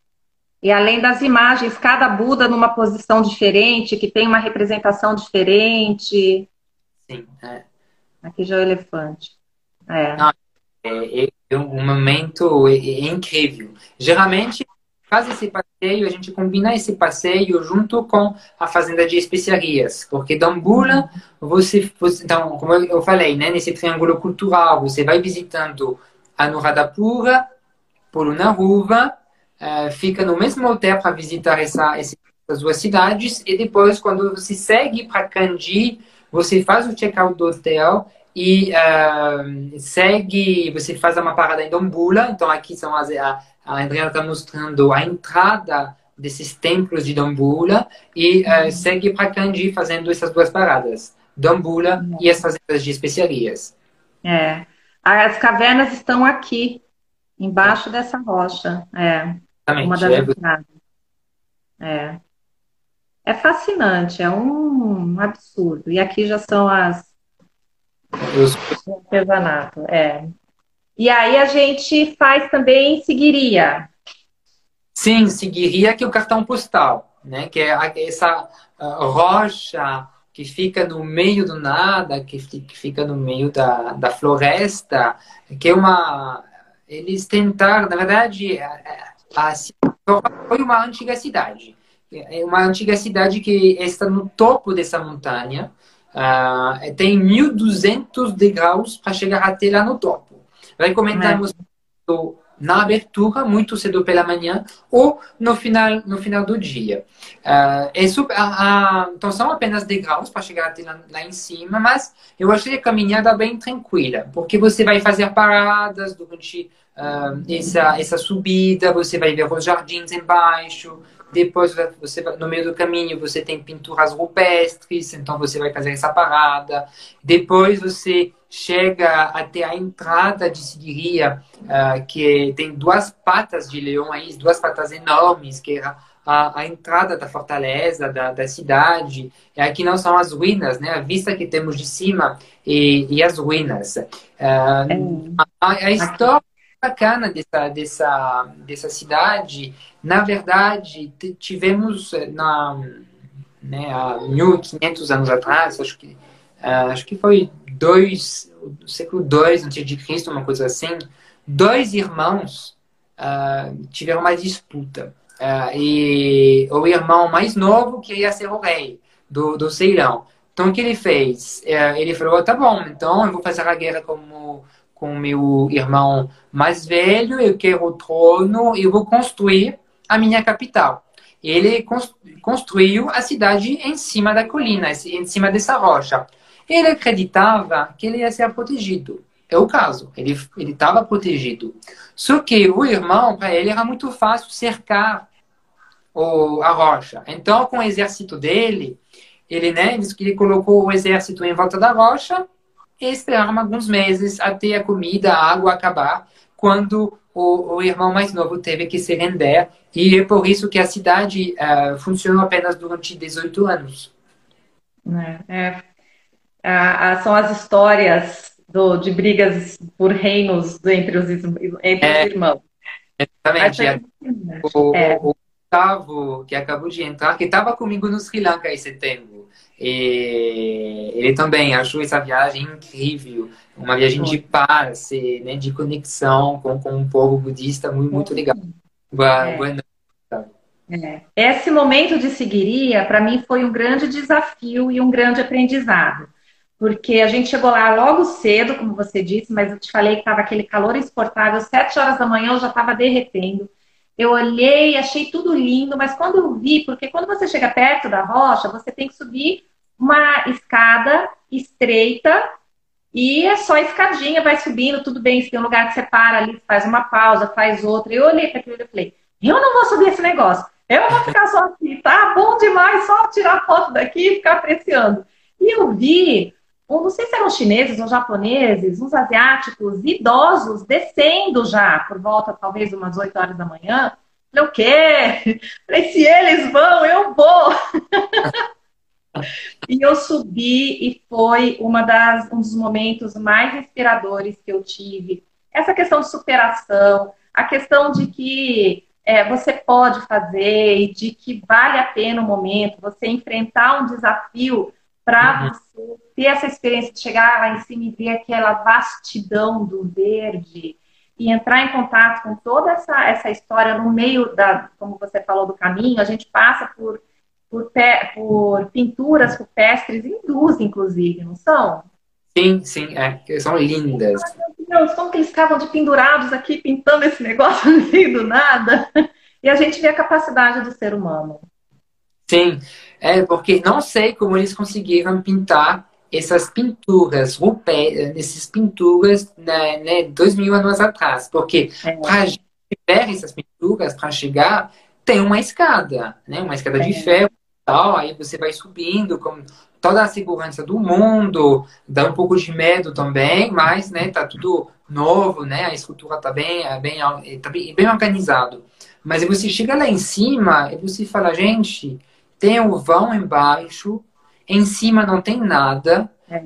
E além das imagens, cada Buda numa posição diferente, que tem uma representação diferente. Sim, é. Aqui já é o elefante. É. Não, é, é, é, um momento é, é, incrível. Geralmente, faz esse passeio, a gente combina esse passeio junto com a fazenda de especiarias, porque Dambula, você, você então, como eu falei, né, nesse triângulo cultural, você vai visitando Anuradhapura, Polunaruva, uh, fica no mesmo hotel para visitar essa, essas duas cidades, e depois, quando você segue para Kandy, você faz o check-out do hotel e uh, segue, você faz uma parada em Dombula, então aqui são as, a, a Adriana está mostrando a entrada desses templos de Dombula e uh, segue para Kanji fazendo essas duas paradas, Dombula uhum. e as fazendas de especiarias. É, as cavernas estão aqui, embaixo é. dessa rocha, é. Uma das é. entradas. É. É fascinante, é um absurdo. E aqui já são as artesanato, é. E aí a gente faz também seguiria. Sim, seguiria que é o cartão postal, né? Que é essa uh, rocha que fica no meio do nada, que fica no meio da, da floresta, que é uma eles tentaram, na verdade, a, a, foi uma antiga cidade é uma antiga cidade que está no topo dessa montanha. uh, tem 1.200 degraus para chegar até lá no topo. Recomendamos é. Na abertura, muito cedo pela manhã, ou no final, no final do dia. Uh, é super, a, então são apenas degraus para chegar até lá, lá, em cima, mas eu achei a caminhada bem tranquila, porque você vai fazer paradas durante uh, essa, essa subida, você vai ver os jardins embaixo, depois você no meio do caminho você tem pinturas rupestres, então você vai fazer essa parada. Depois você chega até a entrada de Sidiria, uh, que tem duas patas de leão aí, duas patas enormes, que era a, a entrada da fortaleza, da, da cidade. E aqui não são as ruínas, né? A vista que temos de cima e, e as ruínas. Uh, a, a história bacana dessa, dessa, dessa cidade, na verdade, tivemos eh, na, né, há 1500 anos atrás, acho que, uh, acho que foi dois, século II antes de Cristo, uma coisa assim, dois irmãos uh, tiveram uma disputa. Uh, e o irmão mais novo queria ser o rei do, do Ceilão. Então, o que ele fez? ele falou, tá bom, então eu vou fazer a guerra como com meu irmão mais velho, eu quero o trono, eu vou construir a minha capital. Ele construiu a cidade em cima da colina, em cima dessa rocha. Ele acreditava que ele ia ser protegido. É o caso, ele estava protegido. Só que o irmão, para ele, era muito fácil cercar o, a rocha. Então, com o exército dele, ele, né, ele colocou o exército em volta da rocha esperaram alguns meses até a comida, a água acabar, quando o, o irmão mais novo teve que se render. E é por isso que a cidade uh, funcionou apenas durante 18 anos. É, é, são as histórias do, de brigas por reinos entre os, entre é, os irmãos. Exatamente. É, o, é. o Gustavo, que acabou de entrar, que estava comigo no Sri Lanka em setembro. E ele também achou essa viagem incrível, uma viagem de paz, né, de conexão com, com um povo budista muito, muito legal. Boa, é. boa noite. É. Esse momento de seguiria, para mim, foi um grande desafio e um grande aprendizado. Porque a gente chegou lá logo cedo, como você disse, mas eu te falei que estava aquele calor insuportável, sete horas da manhã eu já estava derretendo. Eu olhei, achei tudo lindo, mas quando eu vi, porque quando você chega perto da rocha, você tem que subir uma escada estreita e é só escadinha, vai subindo, tudo bem. Se tem um lugar que você para ali, faz uma pausa, faz outra. Eu olhei para aquilo e falei: eu não vou subir esse negócio, eu vou ficar só aqui, tá bom demais, só tirar foto daqui e ficar apreciando. E eu vi não sei se eram chineses ou japoneses, uns asiáticos, idosos, descendo já, por volta talvez umas 8 horas da manhã. Falei, o quê? Falei, se eles vão, eu vou. e eu subi e foi uma das, um dos momentos mais inspiradores que eu tive. Essa questão de superação, a questão de que é, você pode fazer e de que vale a pena o momento, você enfrentar um desafio para uhum. você ter essa experiência de chegar lá em cima e ver aquela vastidão do verde e entrar em contato com toda essa, essa história no meio da, como você falou, do caminho, a gente passa por, por, por pinturas rupestres hindus, inclusive, não são? Sim, sim, é, são lindas. Meu Deus, como que eles ficavam de pendurados aqui pintando esse negócio meio do nada? E a gente vê a capacidade do ser humano. Sim, é porque não sei como eles conseguiram pintar essas pinturas, essas pinturas, né, né, dois mil anos atrás, porque é. para ver essas pinturas, para chegar, tem uma escada, né, uma escada é. de ferro, tal, aí você vai subindo com toda a segurança do mundo, dá um pouco de medo também, mas, né, tá tudo novo, né, a escultura tá bem, é bem, tá bem, bem organizado. Mas você chega lá em cima e você fala, gente, tem o vão embaixo, em cima não tem nada. É.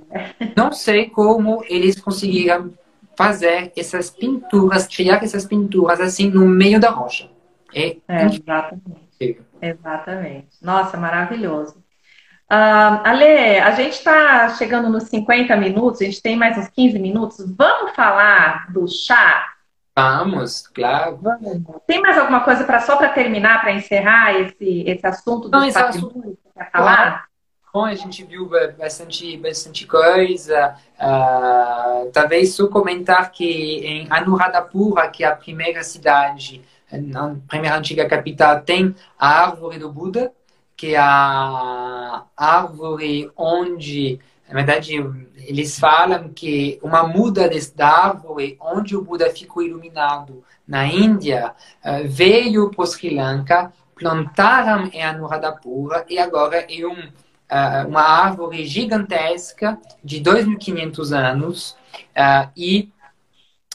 Não sei como eles conseguiram fazer essas pinturas, criar essas pinturas assim no meio da rocha. É, é exatamente. Exatamente. Nossa, maravilhoso. Uh, Ale, a gente está chegando nos 50 minutos, a gente tem mais uns 15 minutos. Vamos falar do chá? Vamos, claro. Vamos. Tem mais alguma coisa para só para terminar, para encerrar esse, esse assunto do Não, esse assunto, falar? bom, a gente viu bastante, bastante coisa. Uh, talvez só comentar que em Anuradhapura, que é a primeira cidade, a primeira antiga capital, tem a árvore do Buda, que é a árvore onde, na verdade, eles falam que uma muda dessa árvore onde o Buda ficou iluminado? Na Índia uh, veio para o Sri Lanka, plantaram em Anuradhapura e agora é um, uh, uma árvore gigantesca de 2.500 anos uh, e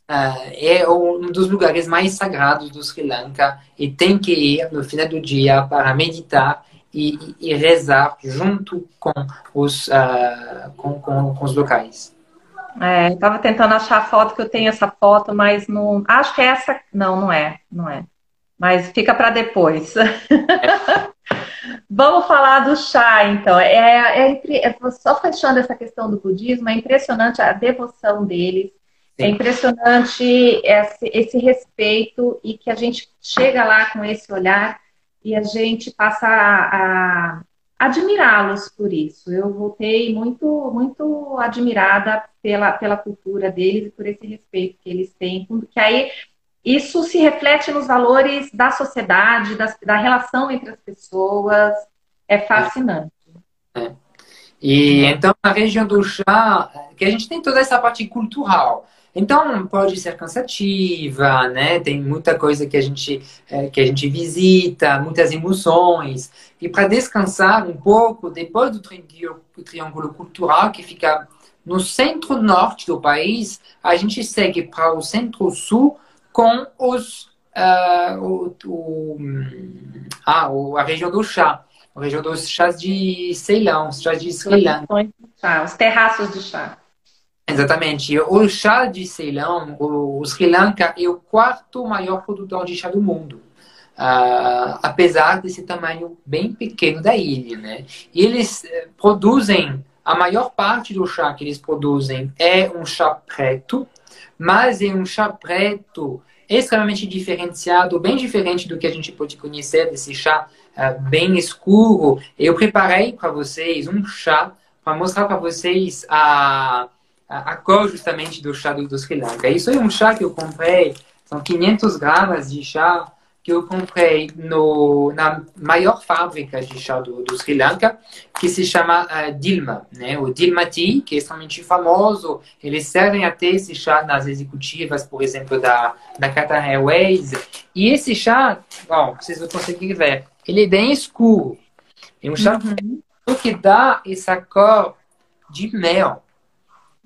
é um dos lugares mais sagrados do Sri Lanka e tem que ir no final do dia para meditar e, e rezar junto com os, uh, com, com, com, os locais. É, eu tava tentando achar a foto, que eu tenho essa foto, mas não. Acho que é essa. Não, não é. Não é. Mas fica para depois. É. Vamos falar do chá, então. É, é, é, só fechando essa questão do budismo, é impressionante a devoção deles. É Sim. É impressionante esse, esse respeito e que a gente chega lá com esse olhar e a gente passa a, a admirá-los por isso. Eu voltei muito, muito admirada pela, pela cultura deles e por esse respeito que eles têm, que aí isso se reflete nos valores da sociedade, da, da relação entre as pessoas. É fascinante. É. E então, na região do chá, que a gente tem toda essa parte cultural. Então pode ser cansativa, né? Tem muita coisa que a gente é, que a gente visita, muitas emoções. E para descansar um pouco, depois do triângulo, cultural que fica no centro-norte do país, a gente segue para o centro-sul com os uh, o, o, ah, a região do chá, a região dos chás de Ceilão, os chás de Sri Lanka. Os terraços de chá. Exatamente. O chá de Ceilão, o Sri Lanka é o quarto maior produtor de chá do mundo. Uh, apesar desse tamanho bem pequeno da ilha, né? E eles eh, produzem, a maior parte do chá que eles produzem é um chá preto, mas é um chá preto extremamente diferenciado, bem diferente do que a gente pode conhecer desse chá uh, bem escuro. Eu preparei para vocês um chá para mostrar para vocês a a, cor justamente do chá do, do Sri Lanka. Isso é um chá que eu comprei, são 500 gramas de chá que eu comprei no, na maior fábrica de chá do, do Sri Lanka, que se chama uh, Dilma, né? o Dilma Tea, que é extremamente famoso. Eles servem até esse chá nas executivas, por exemplo, da, da Qatar Airways. E esse chá, bom, vocês vão conseguir ver, ele é bem escuro. É um chá uhum. que dá essa cor de mel.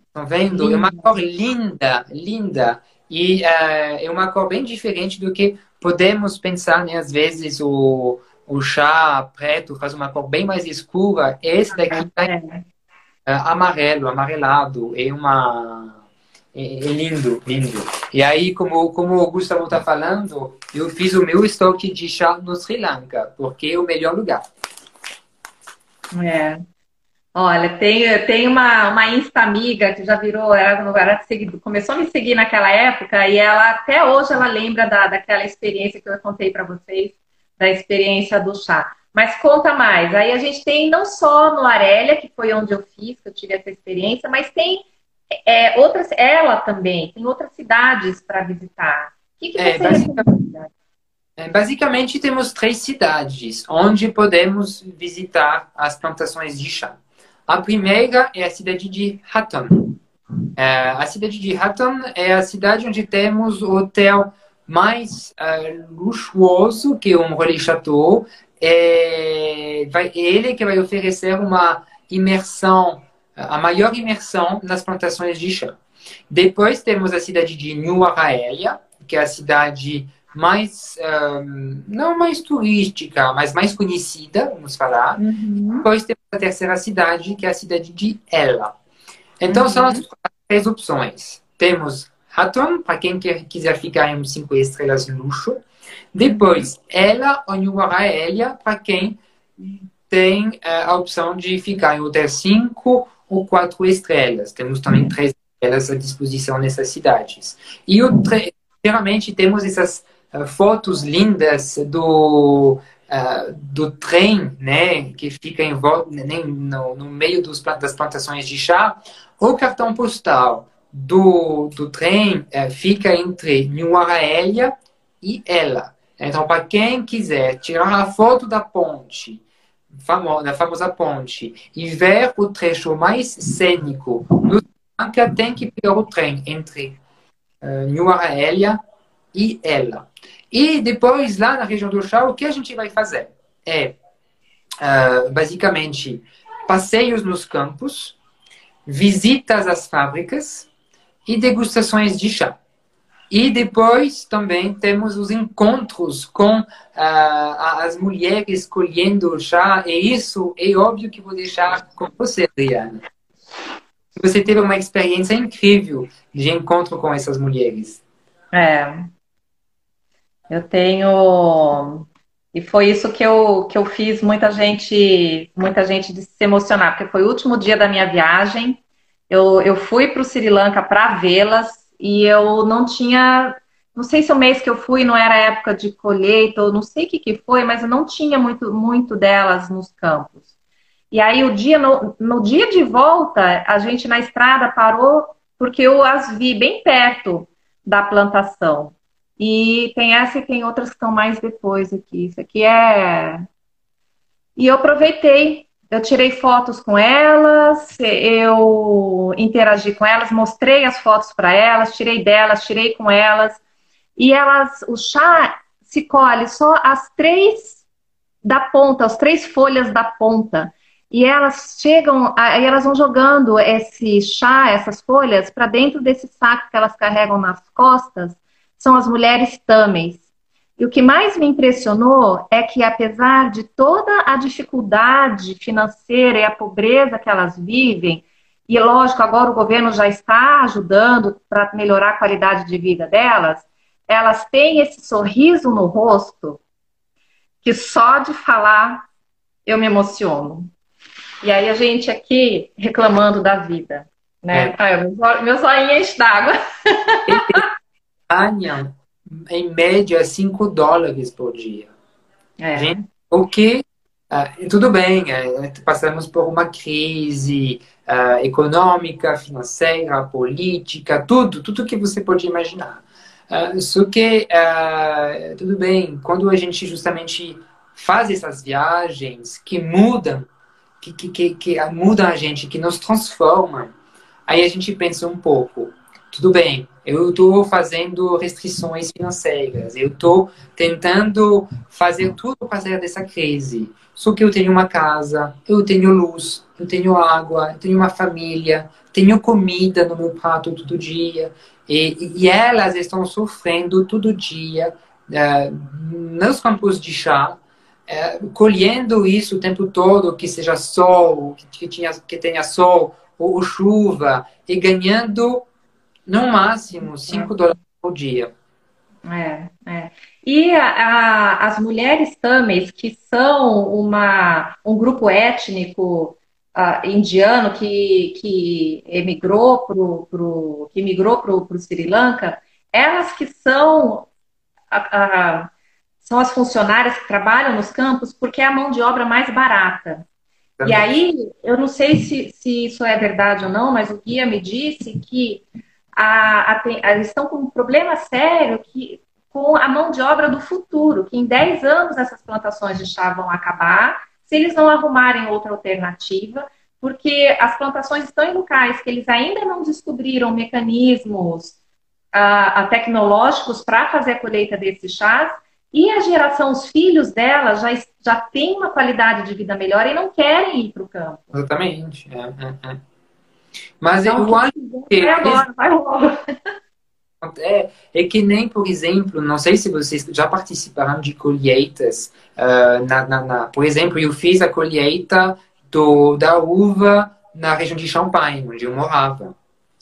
Estão vendo? Linda. É uma cor linda, linda. E uh, é uma cor bem diferente do que podemos pensar, né? Às vezes o, o chá preto faz uma cor bem mais escura. Esse daqui tá uh, amarelo, amarelado. É uma... É, é, lindo, lindo. E aí, como, como o Gustavo está falando, eu fiz o meu estoque de chá no Sri Lanka, porque é o melhor lugar. É, Olha, tem, tem uma, uma Insta-amiga que já virou, ela era seguido, começou a me seguir naquela época e ela até hoje ela lembra da, daquela experiência que eu contei para vocês, da experiência do chá. Mas conta mais. Aí a gente tem não só no Arélia, que foi onde eu fiz, que eu tive essa experiência, mas tem é, outras, ela também, tem outras cidades para visitar. O que, que é, você é, basicamente, basicamente temos três cidades onde podemos visitar as plantações de chá. A primeira é a cidade de Hatton. É, a cidade de Hatton é a cidade onde temos o hotel mais uh, luxuoso, que é um Relais Chateau. É, vai, ele que vai oferecer uma imersão, a maior imersão nas plantações de chá. Depois temos a cidade de New Araelia, que é a cidade mais, um, não mais turística, mas mais conhecida, vamos falar. Uhum. Depois temos a terceira cidade, que é a cidade de Ela. Então, uhum. são as três opções. Temos Hatton, para quem quer, quiser ficar em cinco estrelas luxo. Depois, Ela ou Nuaraelia, para quem tem uh, a opção de ficar em hotel cinco ou quatro estrelas. Temos também uhum. três estrelas à disposição nessas cidades. E geralmente temos essas fotos lindas do uh, do trem, né, que fica em volta, no, no meio dos, das plantações de chá, o cartão postal do, do trem uh, fica entre Nuaraélia e ela. Então, para quem quiser tirar a foto da ponte, famosa, da famosa ponte, e ver o trecho mais cênico do Lanka, tem que pegar o trem entre uh, Nuaraélia e ela. E depois, lá na região do chá, o que a gente vai fazer? É, uh, basicamente, passeios nos campos, visitas às fábricas e degustações de chá. E depois também temos os encontros com uh, as mulheres colhendo chá, e isso é óbvio que vou deixar com você, Adriana. Você teve uma experiência incrível de encontro com essas mulheres. É, eu tenho e foi isso que eu, que eu fiz muita gente muita gente se emocionar, porque foi o último dia da minha viagem. Eu, eu fui para o Sri Lanka para vê-las e eu não tinha, não sei se o mês que eu fui não era época de colheita ou não sei o que, que foi, mas eu não tinha muito, muito delas nos campos. E aí o dia no, no dia de volta a gente na estrada parou porque eu as vi bem perto da plantação. E tem essa e tem outras que estão mais depois aqui. Isso aqui é. E eu aproveitei, eu tirei fotos com elas, eu interagi com elas, mostrei as fotos para elas, tirei delas, tirei com elas. E elas, o chá se colhe só as três da ponta, as três folhas da ponta. E elas chegam, aí elas vão jogando esse chá, essas folhas, para dentro desse saco que elas carregam nas costas são as mulheres tâmeis. E o que mais me impressionou é que, apesar de toda a dificuldade financeira e a pobreza que elas vivem, e lógico, agora o governo já está ajudando para melhorar a qualidade de vida delas, elas têm esse sorriso no rosto que só de falar eu me emociono. E aí a gente aqui reclamando da vida, né? É. Ah, meu zoinho enche d'água. Ganham, em média, 5 dólares por dia. É. O que, uh, tudo bem, uh, passamos por uma crise uh, econômica, financeira, política, tudo, tudo que você pode imaginar. só que, tudo bem, quando a gente justamente faz essas viagens que mudam, que, que, que, que mudam a gente, que nos transformam, aí a gente pensa um pouco, tudo bem, eu estou fazendo restrições financeiras, eu estou tentando fazer tudo para sair dessa crise. Só que eu tenho uma casa, eu tenho luz, eu tenho água, eu tenho uma família, tenho comida no meu prato todo dia. E, e elas estão sofrendo todo dia uh, nos campos de chá, uh, colhendo isso o tempo todo, que seja sol, que, tinha, que tenha sol ou chuva, e ganhando no máximo 5 dólares por dia. É, é. E a, a, as mulheres tamis, que são uma, um grupo étnico uh, indiano que, que emigrou pro, pro, que migrou para o Sri Lanka, elas que são a, são as funcionárias que trabalham nos campos porque é a mão de obra mais barata. Também. E aí, eu não sei se, se isso é verdade ou não, mas o guia me disse que a, a, estão com um problema sério que, com a mão de obra do futuro, que em 10 anos essas plantações de chá vão acabar, se eles não arrumarem outra alternativa, porque as plantações estão em locais que eles ainda não descobriram mecanismos uh, tecnológicos para fazer a colheita desses chás, e a geração, os filhos dela já, já têm uma qualidade de vida melhor e não querem ir para o campo. Exatamente. É, é, é. Mas então, eu acho que. Vai agora, vai logo. É, é que nem, por exemplo, não sei se vocês já participaram de colheitas. Uh, na, na, na, por exemplo, eu fiz a colheita do, da uva na região de Champagne, onde eu morava,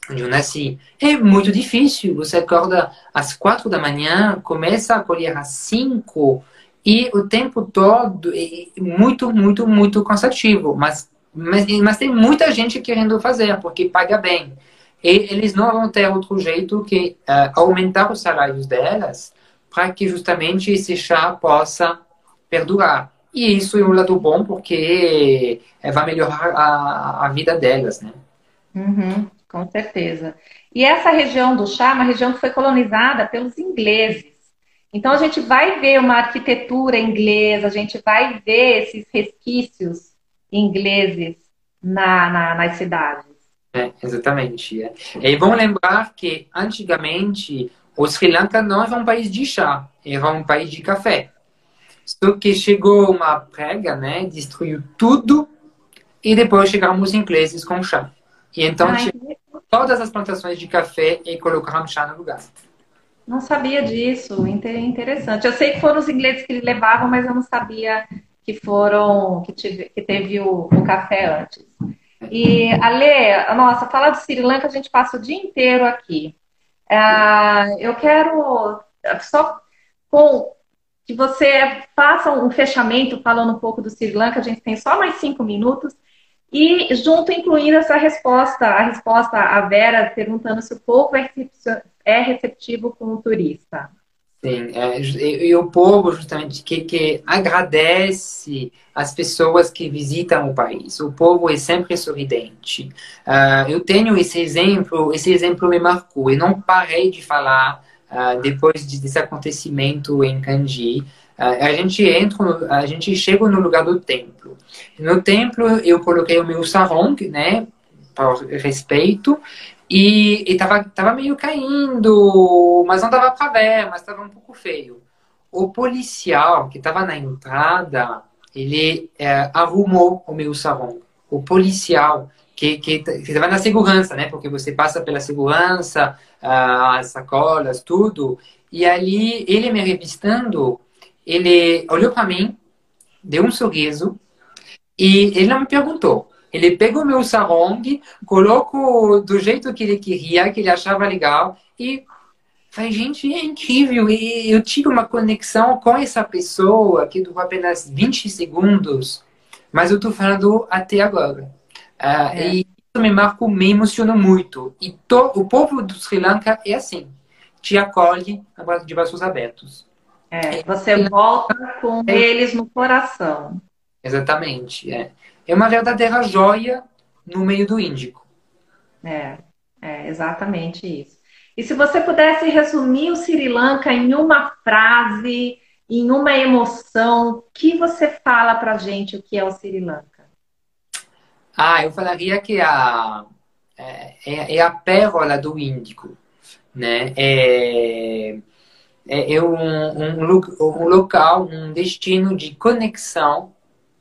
onde eu nasci. É muito difícil. Você acorda às quatro da manhã, começa a colher às cinco e o tempo todo é muito, muito, muito cansativo. Mas mas, mas tem muita gente querendo fazer, porque paga bem. E eles não vão ter outro jeito que uh, aumentar os salários delas para que justamente esse chá possa perdurar. E isso é um lado bom porque é, vai melhorar a, a vida delas, né? Uhum, com certeza. E essa região do chá é uma região que foi colonizada pelos ingleses. Então a gente vai ver uma arquitetura inglesa, a gente vai ver esses resquícios ingleses na, na, nas cidades. É, exatamente. É. E vamos lembrar que antigamente o Sri Lanka não era um país de chá, era um país de café. Só que chegou uma praga, né, destruiu tudo e depois chegaram os ingleses com chá. E então Ai, todas as plantações de café e colocaram chá no lugar. Não sabia disso, interessante. Eu sei que foram os ingleses que levavam, mas eu não sabia que foram que, tive, que teve o, o, café antes. E Ale, nossa, falar do Sri Lanka a gente passa o dia inteiro aqui. Uh, eu quero só com que você faça um fechamento falando um pouco do Sri Lanka. A gente tem só mais cinco minutos. E junto incluindo essa resposta, a resposta à Vera perguntando se o povo é, é receptivo com o turista. Sim, é, e, e, o povo justamente que, que agradece as pessoas que visitam o país. O povo é sempre sorridente. Uh, eu tenho esse exemplo, esse exemplo me marcou. Eu não parei de falar uh, depois de, desse acontecimento em Kanji. Uh, a gente entra, no, a gente chega no lugar do templo. No templo eu coloquei o meu sarong, né, por respeito, e, e tava, tava meio caindo, mas não dava para ver, mas tava um pouco feio. O policial que tava na entrada, ele é, arrumou o meu sarong. O policial que, que, que tava na segurança, né? Porque você passa pela segurança, uh, as sacolas, tudo. E ali, ele me revistando, ele olhou para mim, deu um sorriso e ele não me perguntou. Ele pegou meu sarong, colocou do jeito que ele queria, que ele achava legal, e falei, gente, é incrível. E eu tive uma conexão com essa pessoa que durou apenas 20 segundos, mas eu estou falando até agora. Uh, é. E isso me marcou, me emocionou muito. E to, o povo do Sri Lanka é assim, te acolhe de braços abertos. É, você volta com é. eles no coração. Exatamente, é é uma verdadeira joia no meio do Índico. É, é exatamente isso. E se você pudesse resumir o Sri Lanka em uma frase, em uma emoção, o que você fala para gente o que é o Sri Lanka? Ah, eu falaria que a, é, é, é a pérola do Índico, né? É, é, é um, um, um local, um destino de conexão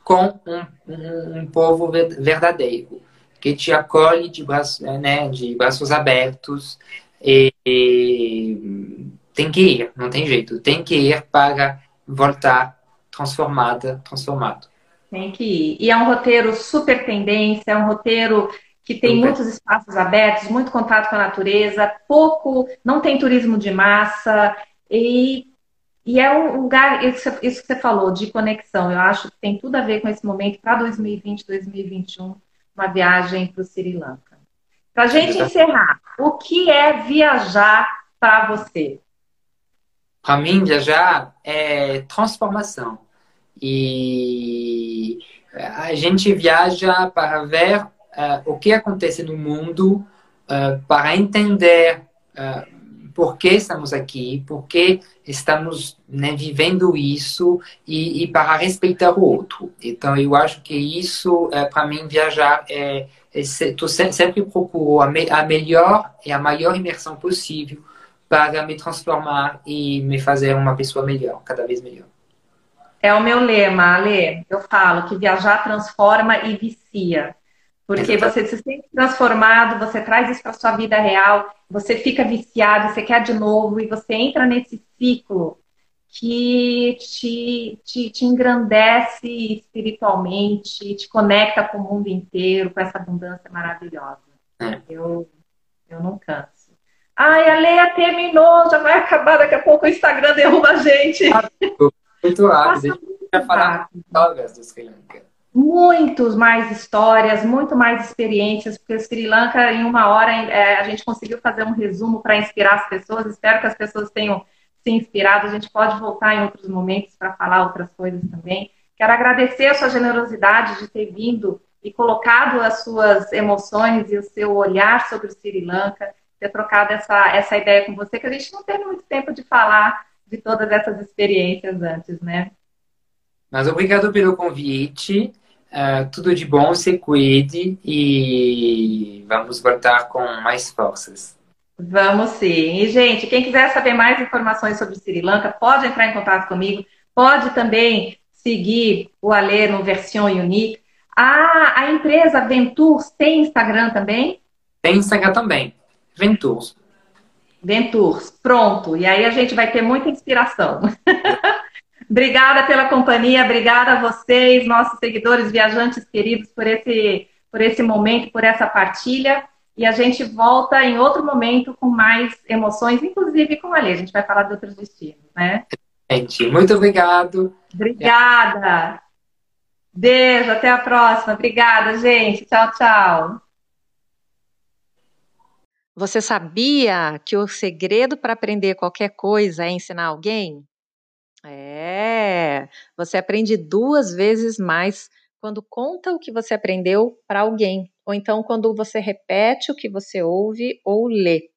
com um, um, um povo verdadeiro, que te acolhe de, braço, né, de braços abertos e, e tem que ir, não tem jeito, tem que ir para voltar transformada, transformado. Tem que ir. E é um roteiro super tendência, é um roteiro que tem muitos espaços abertos, muito contato com a natureza, pouco, não tem turismo de massa e e é um lugar, isso, isso que você falou, de conexão. Eu acho que tem tudo a ver com esse momento para 2020, 2021, uma viagem para o Sri Lanka. Para a gente encerrar, o que é viajar para você? Para mim, viajar é transformação. E a gente viaja para ver uh, o que acontece no mundo, uh, para entender uh, por que estamos aqui, por que estamos né, vivendo isso e, e, para respeitar o outro. Então, eu acho que isso, é, para mim, viajar é, é sempre procuro a, me, a melhor e a maior imersão possível para me transformar e me fazer uma pessoa melhor, cada vez melhor. É o meu lema, Ale. Eu falo que viajar transforma e vicia. Porque você se sente transformado, você traz isso para sua vida real, você fica viciado, você quer de novo e você entra nesse ciclo que te, te, te engrandece espiritualmente, te conecta com o mundo inteiro, com essa abundância maravilhosa. É. Eu, eu não canso. Ai, a Leia terminou, já vai acabar, daqui a pouco o Instagram derruba a gente. Muito rápido. A gente vai falar do Sri Lanka muitos mais histórias, muito mais experiências, porque Sri Lanka, em uma hora, é, a gente conseguiu fazer um resumo para inspirar as pessoas. Espero que as pessoas tenham se inspirado. A gente pode voltar em outros momentos para falar outras coisas também. Quero agradecer a sua generosidade de ter vindo e colocado as suas emoções e o seu olhar sobre o Sri Lanka, ter trocado essa, essa ideia com você, que a gente não teve muito tempo de falar de todas essas experiências antes, né? Mas obrigado pelo convite. Uh, tudo de bom, se cuide e vamos voltar com mais forças. Vamos sim. E, gente, quem quiser saber mais informações sobre Sri Lanka, pode entrar em contato comigo. Pode também seguir o Alê no Version Unique. A, a empresa Ventures tem Instagram também? Tem Instagram também. Ventures. Ventures. Pronto. E aí a gente vai ter muita inspiração. obrigada pela companhia, obrigada a vocês, nossos seguidores, viajantes queridos, por esse, por esse momento, por essa partilha. E a gente volta em outro momento com mais emoções, inclusive com a Lê. A gente vai falar de outros destinos, né? Gente, muito obrigado. Obrigada. Beijo, até a próxima. Obrigada, gente. Tchau, tchau. Você sabia que o segredo para aprender qualquer coisa é ensinar alguém? É, você aprende duas vezes mais quando conta o que você aprendeu para alguém, ou então quando você repete o que você ouve ou lê.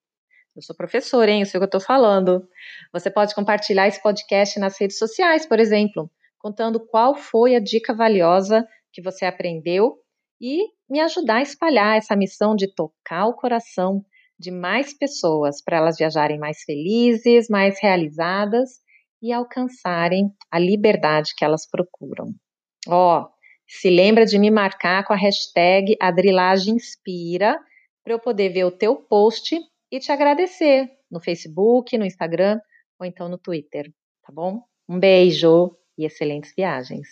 Eu sou professora, hein? Eu sei o que eu estou falando. Você pode compartilhar esse podcast nas redes sociais, por exemplo, contando qual foi a dica valiosa que você aprendeu e me ajudar a espalhar essa missão de tocar o coração de mais pessoas para elas viajarem mais felizes, mais realizadas e alcançarem a liberdade que elas procuram. Ó, oh, se lembra de me marcar com a hashtag AdrilagemInspira para eu poder ver o teu post e te agradecer no Facebook, no Instagram ou então no Twitter, tá bom? Um beijo e excelentes viagens!